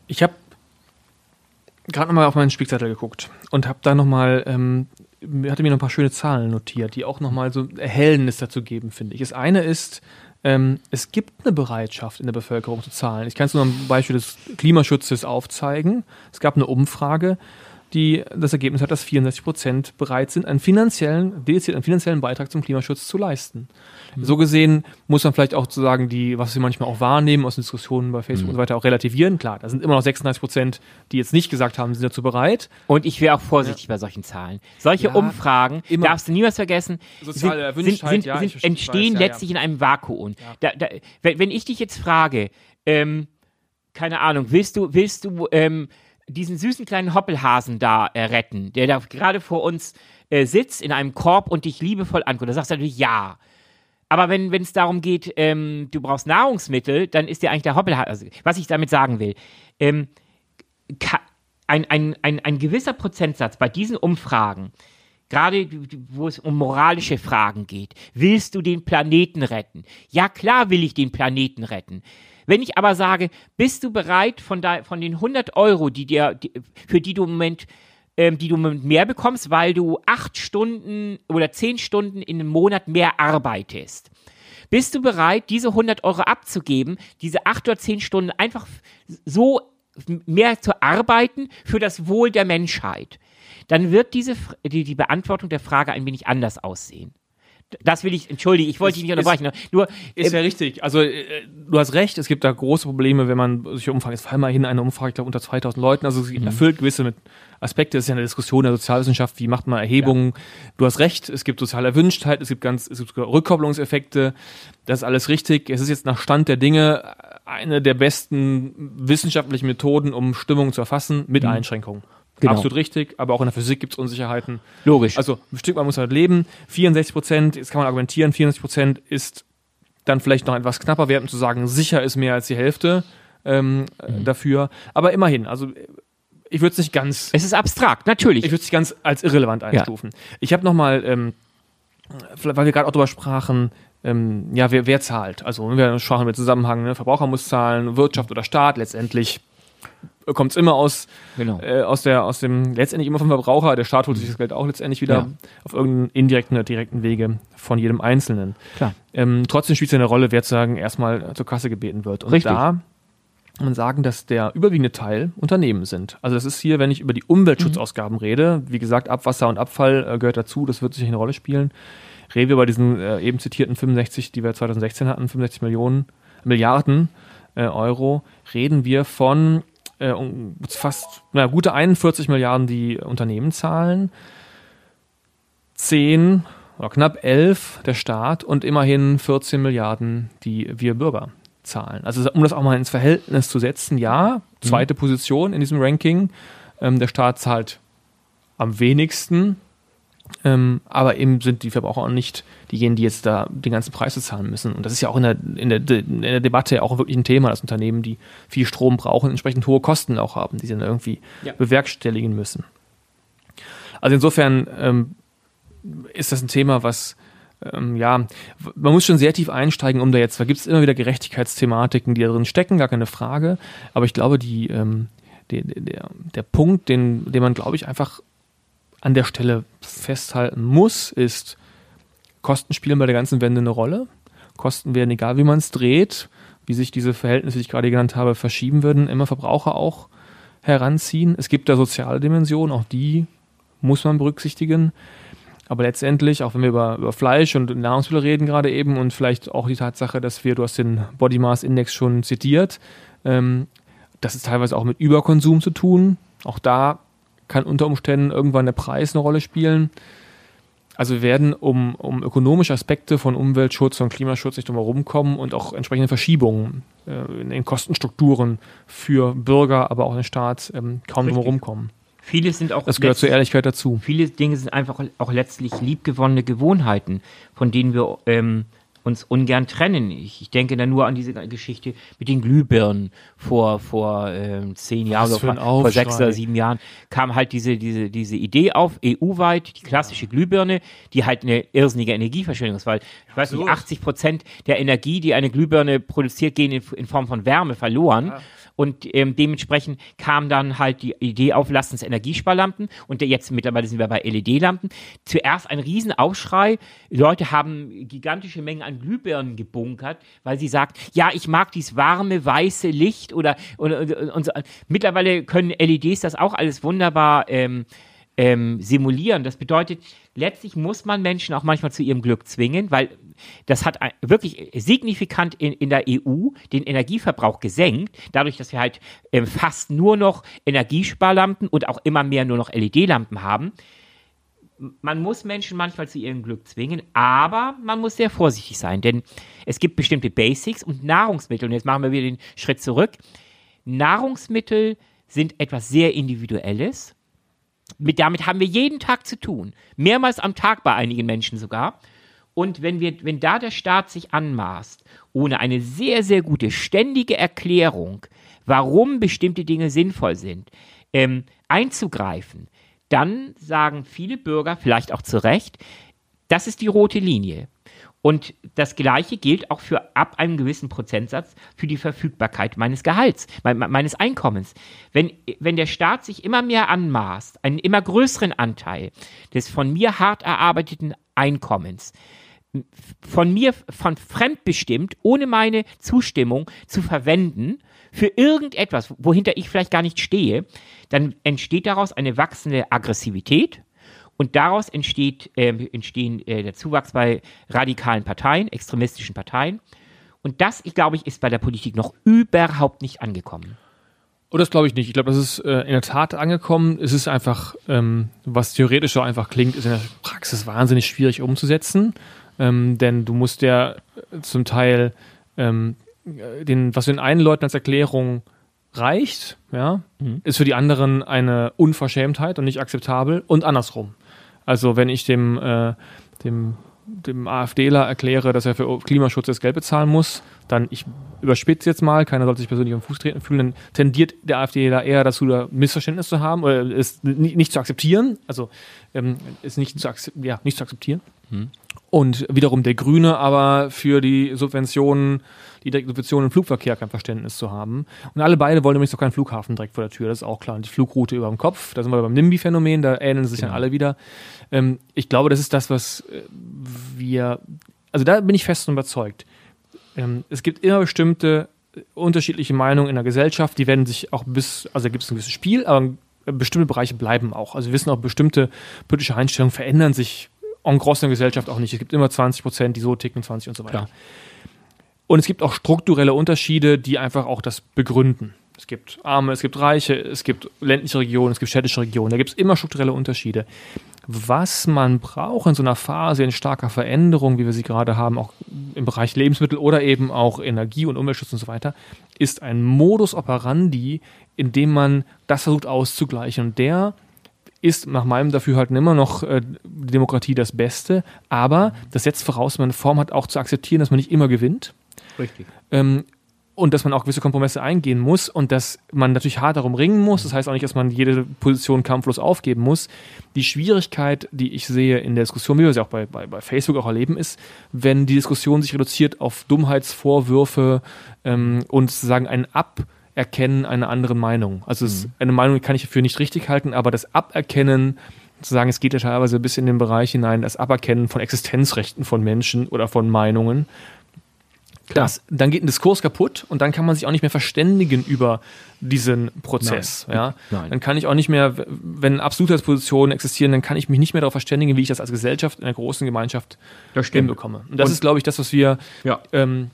Ich habe gerade nochmal auf meinen Spickzettel geguckt und habe da nochmal, ähm, hatte mir noch ein paar schöne Zahlen notiert, die auch nochmal so Erhellnis dazu geben, finde ich. Das eine ist, ähm, es gibt eine Bereitschaft in der Bevölkerung zu zahlen. Ich kann es nur am Beispiel des Klimaschutzes aufzeigen. Es gab eine Umfrage, die das Ergebnis hat, dass 64 Prozent bereit sind, einen finanziellen, dediziert einen finanziellen Beitrag zum Klimaschutz zu leisten. Mhm. So gesehen muss man vielleicht auch sozusagen die, was wir manchmal auch wahrnehmen aus Diskussionen bei Facebook mhm. und so weiter, auch relativieren. Klar, da sind immer noch 36 Prozent, die jetzt nicht gesagt haben, sind dazu bereit. Und ich wäre auch vorsichtig ja. bei solchen Zahlen. Solche ja, Umfragen, immer. darfst du niemals vergessen, Soziale sind, sind, sind, ja, sind entstehen weiß, letztlich in einem Vakuum. Da, da, wenn, wenn ich dich jetzt frage, ähm, keine Ahnung, willst du, willst du, ähm, diesen süßen kleinen Hoppelhasen da äh, retten, der da gerade vor uns äh, sitzt in einem Korb und dich liebevoll anguckt. Da sagst du natürlich ja. Aber wenn es darum geht, ähm, du brauchst Nahrungsmittel, dann ist dir eigentlich der Hoppelhase. Also, was ich damit sagen will, ähm, ein, ein, ein, ein gewisser Prozentsatz bei diesen Umfragen, gerade wo es um moralische Fragen geht, willst du den Planeten retten? Ja, klar will ich den Planeten retten. Wenn ich aber sage, bist du bereit von, da, von den 100 Euro, die dir, die, für die du im Moment ähm, die du mehr bekommst, weil du acht Stunden oder zehn Stunden in einem Monat mehr arbeitest. Bist du bereit, diese 100 Euro abzugeben, diese acht oder zehn Stunden einfach so mehr zu arbeiten für das Wohl der Menschheit? Dann wird diese, die, die Beantwortung der Frage ein wenig anders aussehen. Das will ich, entschuldige, ich wollte dich nicht unterbrechen. ne? Nur, Ist äh, ja richtig. Also äh, du hast recht, es gibt da große Probleme, wenn man solche Umfragen, jetzt fall mal hin, eine Umfrage, ich glaube unter 2000 Leuten, also sie erfüllt gewisse Aspekte, das ist ja eine Diskussion der Sozialwissenschaft, wie macht man Erhebungen. Du hast recht, es gibt soziale Erwünschtheit, es gibt ganz, es gibt Rückkopplungseffekte, das ist alles richtig. Es ist jetzt nach Stand der Dinge eine der besten wissenschaftlichen Methoden, um Stimmung zu erfassen, mit Einschränkungen. Genau. Absolut richtig, aber auch in der Physik gibt es Unsicherheiten. logisch. Also ein Stück weit muss man halt leben. 64 Prozent, jetzt kann man argumentieren, 64 Prozent ist dann vielleicht noch etwas knapper wert, um zu sagen, sicher ist mehr als die Hälfte ähm, äh, dafür. Aber immerhin, also ich würde es nicht ganz, es ist abstrakt, natürlich. ich würde es nicht ganz als irrelevant einstufen. Ich habe nochmal, ähm, weil wir gerade auch darüber sprachen, ähm, ja, wer, wer zahlt? Also wir sprachen mit Zusammenhang, ne? Verbraucher muss zahlen, Wirtschaft oder Staat, letztendlich kommt es immer aus genau. äh, aus der, aus dem, letztendlich immer vom Verbraucher, der Staat holt sich das Geld auch letztendlich wieder Ja. auf irgendeinen indirekten oder direkten Wege von jedem Einzelnen. Klar. Ähm, trotzdem spielt es ja eine Rolle, wer zu sagen, erstmal zur Kasse gebeten wird. Und Richtig. da kann man sagen, dass der überwiegende Teil Unternehmen sind. Also das ist hier, wenn ich über die Umweltschutzausgaben rede, wie gesagt, Abwasser und Abfall äh, gehört dazu, das wird sicher eine Rolle spielen. Reden wir bei diesen äh, eben zitierten 65, die wir 2016 hatten, 65 Millionen, Milliarden äh, Euro, reden wir von äh, fast, na, gute 41 Milliarden, die Unternehmen zahlen, 10 oder knapp 11 der Staat und immerhin 14 Milliarden, die wir Bürger zahlen. Also um das auch mal ins Verhältnis zu setzen, ja, zweite Position in diesem Ranking. Ähm, der Staat zahlt am wenigsten, ähm, aber eben sind die Verbraucher auch nicht diejenigen, die jetzt da den ganzen Preis bezahlen müssen. Und das ist ja auch in der, in der, De- in der Debatte auch wirklich ein Thema, dass Unternehmen, die viel Strom brauchen, entsprechend hohe Kosten auch haben, die sie dann irgendwie Ja. bewerkstelligen müssen. Also insofern ähm, ist das ein Thema, was ähm, ja, man muss schon sehr tief einsteigen, um da jetzt, da gibt es immer wieder Gerechtigkeitsthematiken, die da drin stecken, gar keine Frage. Aber ich glaube, die, ähm, der, der, der Punkt, den, den man, glaube ich, einfach an der Stelle festhalten muss, ist, Kosten spielen bei der ganzen Wende eine Rolle. Kosten werden, egal wie man es dreht, wie sich diese Verhältnisse, die ich gerade genannt habe, verschieben würden, immer Verbraucher auch heranziehen. Es gibt da soziale Dimensionen, auch die muss man berücksichtigen. Aber letztendlich, auch wenn wir über, über Fleisch und Nahrungsmittel reden gerade eben und vielleicht auch die Tatsache, dass wir, du hast den Body Mass Index schon zitiert, ähm, das ist teilweise auch mit Überkonsum zu tun. Auch da kann unter Umständen irgendwann der Preis eine Rolle spielen. Also werden um, um ökonomische Aspekte von Umweltschutz und Klimaschutz nicht drumherum kommen und auch entsprechende Verschiebungen äh, in den Kostenstrukturen für Bürger, aber auch den Staat ähm, kaum Richtig. drumherum kommen. Viele sind auch Das gehört zur Ehrlichkeit dazu. Viele Dinge sind einfach auch letztlich liebgewonnene Gewohnheiten, von denen wir ähm, uns ungern trennen. Ich, ich denke da nur an diese Geschichte mit den Glühbirnen vor, vor ähm, zehn Jahren oder vor, vor sechs oder sieben Jahren kam halt diese, diese, diese Idee auf, EU-weit, die klassische Glühbirne, die halt eine irrsinnige Energieverschwendung ist, weil ich weiß nicht, 80 Prozent der Energie, die eine Glühbirne produziert, gehen in, in Form von Wärme verloren. Und ähm, dementsprechend kam dann halt die Idee auf, lasst uns Energiesparlampen. Und der- jetzt mittlerweile sind wir bei LED-Lampen. Zuerst ein Riesenaufschrei. Leute haben gigantische Mengen an Glühbirnen gebunkert, weil sie sagt, ja, ich mag dieses warme, weiße Licht oder, oder, oder und so. mittlerweile können LEDs das auch alles wunderbar ähm, ähm, simulieren. Das bedeutet, letztlich muss man Menschen auch manchmal zu ihrem Glück zwingen, weil das hat wirklich signifikant in, in der EU den Energieverbrauch gesenkt, dadurch, dass wir halt ähm, fast nur noch Energiesparlampen und auch immer mehr nur noch LED-Lampen haben. Man muss Menschen manchmal zu ihrem Glück zwingen, aber man muss sehr vorsichtig sein, denn es gibt bestimmte Basics und Nahrungsmittel. Und jetzt machen wir wieder den Schritt zurück. Nahrungsmittel sind etwas sehr Individuelles mit, damit haben wir jeden Tag zu tun. Mehrmals am Tag bei einigen Menschen sogar. Und wenn, wir, wenn da der Staat sich anmaßt, ohne eine sehr, sehr gute, ständige Erklärung, warum bestimmte Dinge sinnvoll sind, ähm, einzugreifen, dann sagen viele Bürger, vielleicht auch zu Recht, das ist die rote Linie. Und das Gleiche gilt auch für ab einem gewissen Prozentsatz für die Verfügbarkeit meines Gehalts, me me- meines Einkommens. Wenn, wenn der Staat sich immer mehr anmaßt, einen immer größeren Anteil des von mir hart erarbeiteten Einkommens, von mir von fremdbestimmt, ohne meine Zustimmung zu verwenden für irgendetwas, wohinter ich vielleicht gar nicht stehe, dann entsteht daraus eine wachsende Aggressivität Und daraus entsteht, äh, entstehen äh, der Zuwachs bei radikalen Parteien, extremistischen Parteien. Und das, ich glaube ich, ist bei der Politik noch überhaupt nicht angekommen. Oh, das glaube ich nicht. Ich glaube, das ist äh, in der Tat angekommen. Es ist einfach, ähm, was theoretisch so einfach klingt, ist in der Praxis wahnsinnig schwierig umzusetzen. Ähm, denn du musst ja zum Teil ähm, den, was den einen Leuten als Erklärung reicht, ja, mhm. ist für die anderen eine Unverschämtheit und nicht akzeptabel und andersrum. Also wenn ich dem, äh, dem dem AfDler erkläre, dass er für Klimaschutz das Geld bezahlen muss, dann, ich überspitze jetzt mal, keiner sollte sich persönlich am Fuß treten fühlen, dann tendiert der AfDler eher dazu, da Missverständnis zu haben oder es nicht, nicht zu akzeptieren, also ähm, es nicht zu, ja, nicht zu akzeptieren. Hm. Und wiederum der Grüne aber für die Subventionen, die Subventionen im Flugverkehr kein Verständnis zu haben. Und alle beide wollen nämlich doch keinen Flughafen direkt vor der Tür, das ist auch klar. Und die Flugroute über dem Kopf, da sind wir beim NIMBY-Phänomen, da ähneln sich genau. dann alle wieder. Ähm, ich glaube, das ist das, was äh, wir, also da bin ich fest und überzeugt. Ähm, es gibt immer bestimmte äh, unterschiedliche Meinungen in der Gesellschaft, die werden sich auch bis, also da gibt es ein gewisses Spiel, aber bestimmte Bereiche bleiben auch. Also wir wissen auch, bestimmte politische Einstellungen verändern sich en gros in der Gesellschaft auch nicht. Es gibt immer 20 Prozent, die so ticken, 20 und so weiter. Klar. Und es gibt auch strukturelle Unterschiede, die einfach auch das begründen. Es gibt Arme, es gibt Reiche, es gibt ländliche Regionen, es gibt städtische Regionen. Da gibt es immer strukturelle Unterschiede. Was man braucht in so einer Phase in starker Veränderung, wie wir sie gerade haben, auch im Bereich Lebensmittel oder eben auch Energie und Umweltschutz und so weiter, ist ein Modus operandi, in dem man das versucht auszugleichen. Und der ist nach meinem Dafürhalten immer noch äh, Demokratie das Beste, aber das setzt voraus, man eine Form hat, auch zu akzeptieren, dass man nicht immer gewinnt. Richtig. Ähm, und dass man auch gewisse Kompromisse eingehen muss und dass man natürlich hart darum ringen muss. Das heißt auch nicht, dass man jede Position kampflos aufgeben muss. Die Schwierigkeit, die ich sehe in der Diskussion, wie wir sie auch bei, bei, bei Facebook auch erleben, ist, wenn die Diskussion sich reduziert auf Dummheitsvorwürfe ähm, und sozusagen ein Ab Erkennen einer anderen Meinung. Also mhm. eine Meinung kann ich für nicht richtig halten, aber das Aberkennen, zu sagen, es geht ja teilweise bis in den Bereich hinein, das Aberkennen von Existenzrechten von Menschen oder von Meinungen, das, dann geht ein Diskurs kaputt und dann kann man sich auch nicht mehr verständigen über diesen Prozess. Nein. Ja? Nein. Dann kann ich auch nicht mehr, wenn Absolutheitspositionen existieren, dann kann ich mich nicht mehr darauf verständigen, wie ich das als Gesellschaft in einer großen Gemeinschaft hinbekomme. Und das und ist, glaube ich, das, was wir ja. ähm,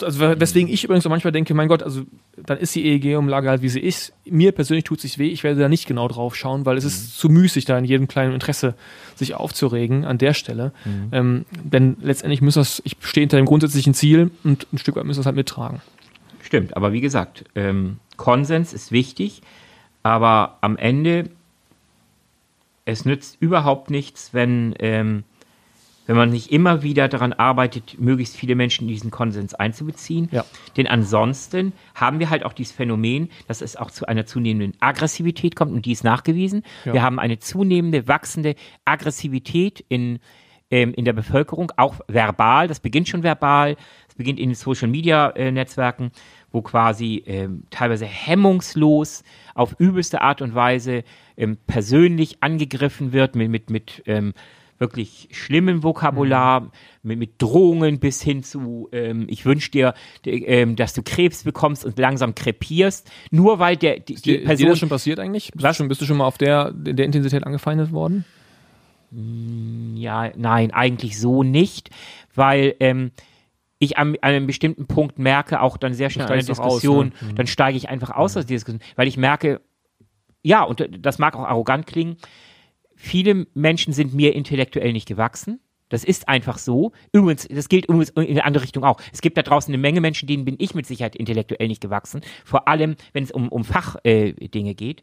also weswegen ich übrigens auch manchmal denke, mein Gott, also dann ist die EEG-Umlage halt wie sie ist. Mir persönlich tut es sich weh, ich werde da nicht genau drauf schauen, weil es mhm. ist zu müßig, da in jedem kleinen Interesse sich aufzuregen an der Stelle. Mhm. Ähm, denn letztendlich müssen wir ich stehe hinter dem grundsätzlichen Ziel und ein Stück weit müssen wir es halt mittragen. Stimmt, aber wie gesagt, ähm, Konsens ist wichtig, aber am Ende, es nützt überhaupt nichts, wenn ähm, wenn man nicht immer wieder daran arbeitet, möglichst viele Menschen in diesen Konsens einzubeziehen. Ja. Denn ansonsten haben wir halt auch dieses Phänomen, dass es auch zu einer zunehmenden Aggressivität kommt und die ist nachgewiesen. Ja. Wir haben eine zunehmende, wachsende Aggressivität in, ähm, in der Bevölkerung, auch verbal. Das beginnt schon verbal. Es beginnt in den Social-Media-Netzwerken, wo quasi ähm, teilweise hemmungslos auf übelste Art und Weise ähm, persönlich angegriffen wird mit, mit, mit ähm, wirklich schlimmen Vokabular, mhm. mit, mit, Drohungen bis hin zu, ähm, ich wünsche dir, ähm, dass du Krebs bekommst und langsam krepierst, nur weil der, die, die Person... Ist dir das schon passiert eigentlich? Bist, was? Du schon, bist du schon mal auf der, der Intensität angefeindet worden? Mm, ja, nein, eigentlich so nicht, weil ähm, ich an, einem bestimmten Punkt merke, auch dann sehr schnell in der Diskussion, aus, ne? dann steige ich einfach aus mhm. aus der Diskussion, weil ich merke, ja, und das mag auch arrogant klingen, Viele Menschen sind mir intellektuell nicht gewachsen. Das ist einfach so. Übrigens, das gilt übrigens in eine andere Richtung auch. Es gibt da draußen eine Menge Menschen, denen bin ich mit Sicherheit intellektuell nicht gewachsen. Vor allem, wenn es um, um Fachdinge äh, geht.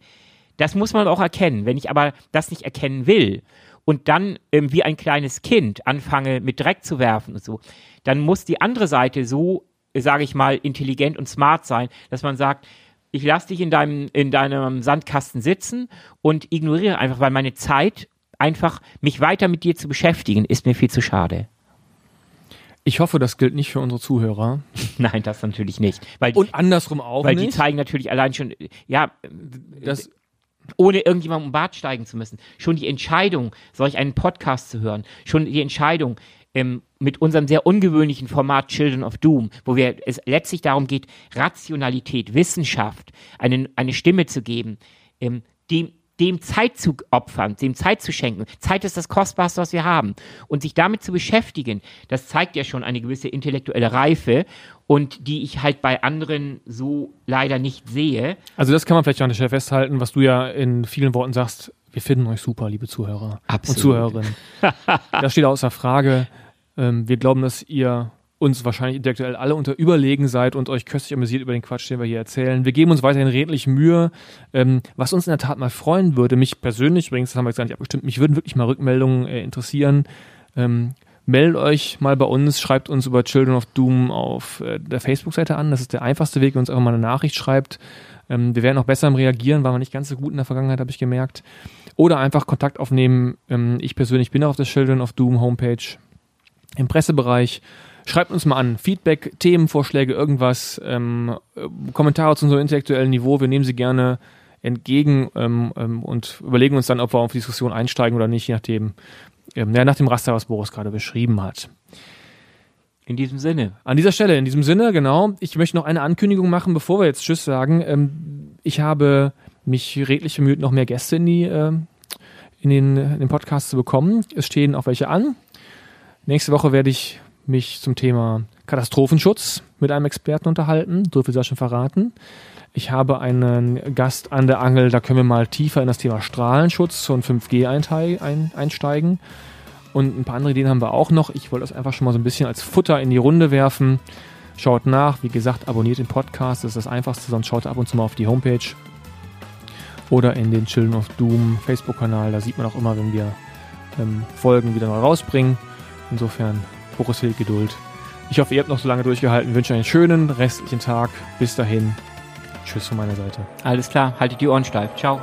Das muss man auch erkennen. Wenn ich aber das nicht erkennen will und dann ähm, wie ein kleines Kind anfange, mit Dreck zu werfen und so, dann muss die andere Seite so, sage ich mal, intelligent und smart sein, dass man sagt, ich lasse dich in deinem, in deinem Sandkasten sitzen und ignoriere einfach, weil meine Zeit, einfach mich weiter mit dir zu beschäftigen, ist mir viel zu schade. Ich hoffe, das gilt nicht für unsere Zuhörer. Nein, das natürlich nicht. Weil, und andersrum auch weil nicht. Weil die zeigen natürlich allein schon, ja, das, ohne irgendjemandem um Bart steigen zu müssen. Schon die Entscheidung, solch einen Podcast zu hören, schon die Entscheidung, ähm, mit unserem sehr ungewöhnlichen Format Children of Doom, wo wir es letztlich darum geht, Rationalität, Wissenschaft, eine, eine Stimme zu geben, ähm, die dem Zeit zu opfern, dem Zeit zu schenken. Zeit ist das Kostbarste, was wir haben. Und sich damit zu beschäftigen, das zeigt ja schon eine gewisse intellektuelle Reife und die ich halt bei anderen so leider nicht sehe. Also das kann man vielleicht an der Stelle festhalten, was du ja in vielen Worten sagst. Wir finden euch super, liebe Zuhörer Absolut. und Zuhörerinnen. das steht außer Frage. Ähm, wir glauben, dass ihr uns wahrscheinlich intellektuell alle unter überlegen seid und euch köstlich amüsiert über den Quatsch, den wir hier erzählen. Wir geben uns weiterhin redlich Mühe. Ähm, was uns in der Tat mal freuen würde, mich persönlich, übrigens, das haben wir jetzt gar nicht abgestimmt, mich würden wirklich mal Rückmeldungen äh, interessieren. Ähm, meldet euch mal bei uns, schreibt uns über Children of Doom auf äh, der Facebook-Seite an. Das ist der einfachste Weg, wenn uns einfach mal eine Nachricht schreibt. Ähm, wir werden auch besser im Reagieren, waren wir nicht ganz so gut in der Vergangenheit, habe ich gemerkt. Oder einfach Kontakt aufnehmen. Ähm, ich persönlich bin auch auf der Children of Doom Homepage im Pressebereich Schreibt uns mal an. Feedback, Themenvorschläge, irgendwas, ähm, äh, Kommentare zu unserem intellektuellen Niveau. Wir nehmen sie gerne entgegen ähm, ähm, und überlegen uns dann, ob wir auf die Diskussion einsteigen oder nicht, je nachdem, ähm, ja, nach dem Raster, was Boris gerade beschrieben hat. In diesem Sinne. An dieser Stelle, in diesem Sinne, genau. Ich möchte noch eine Ankündigung machen, bevor wir jetzt Tschüss sagen. Ähm, ich habe mich redlich bemüht, noch mehr Gäste in, die, äh, in, den, in den Podcast zu bekommen. Es stehen auch welche an. Nächste Woche werde ich mich zum Thema Katastrophenschutz mit einem Experten unterhalten. So viel sei schon verraten. Ich habe einen Gast an der Angel, da können wir mal tiefer in das Thema Strahlenschutz und 5G ein, einsteigen. Und ein paar andere Ideen haben wir auch noch. Ich wollte das einfach schon mal so ein bisschen als Futter in die Runde werfen. Schaut nach, wie gesagt, abonniert den Podcast, das ist das Einfachste, sonst schaut ab und zu mal auf die Homepage oder in den Children of Doom Facebook-Kanal. Da sieht man auch immer, wenn wir ähm, Folgen wieder neu rausbringen. Insofern Boris Hill Geduld. Ich hoffe, ihr habt noch so lange durchgehalten. Ich wünsche einen schönen restlichen Tag. Bis dahin. Tschüss von meiner Seite. Alles klar, haltet die Ohren steif. Ciao.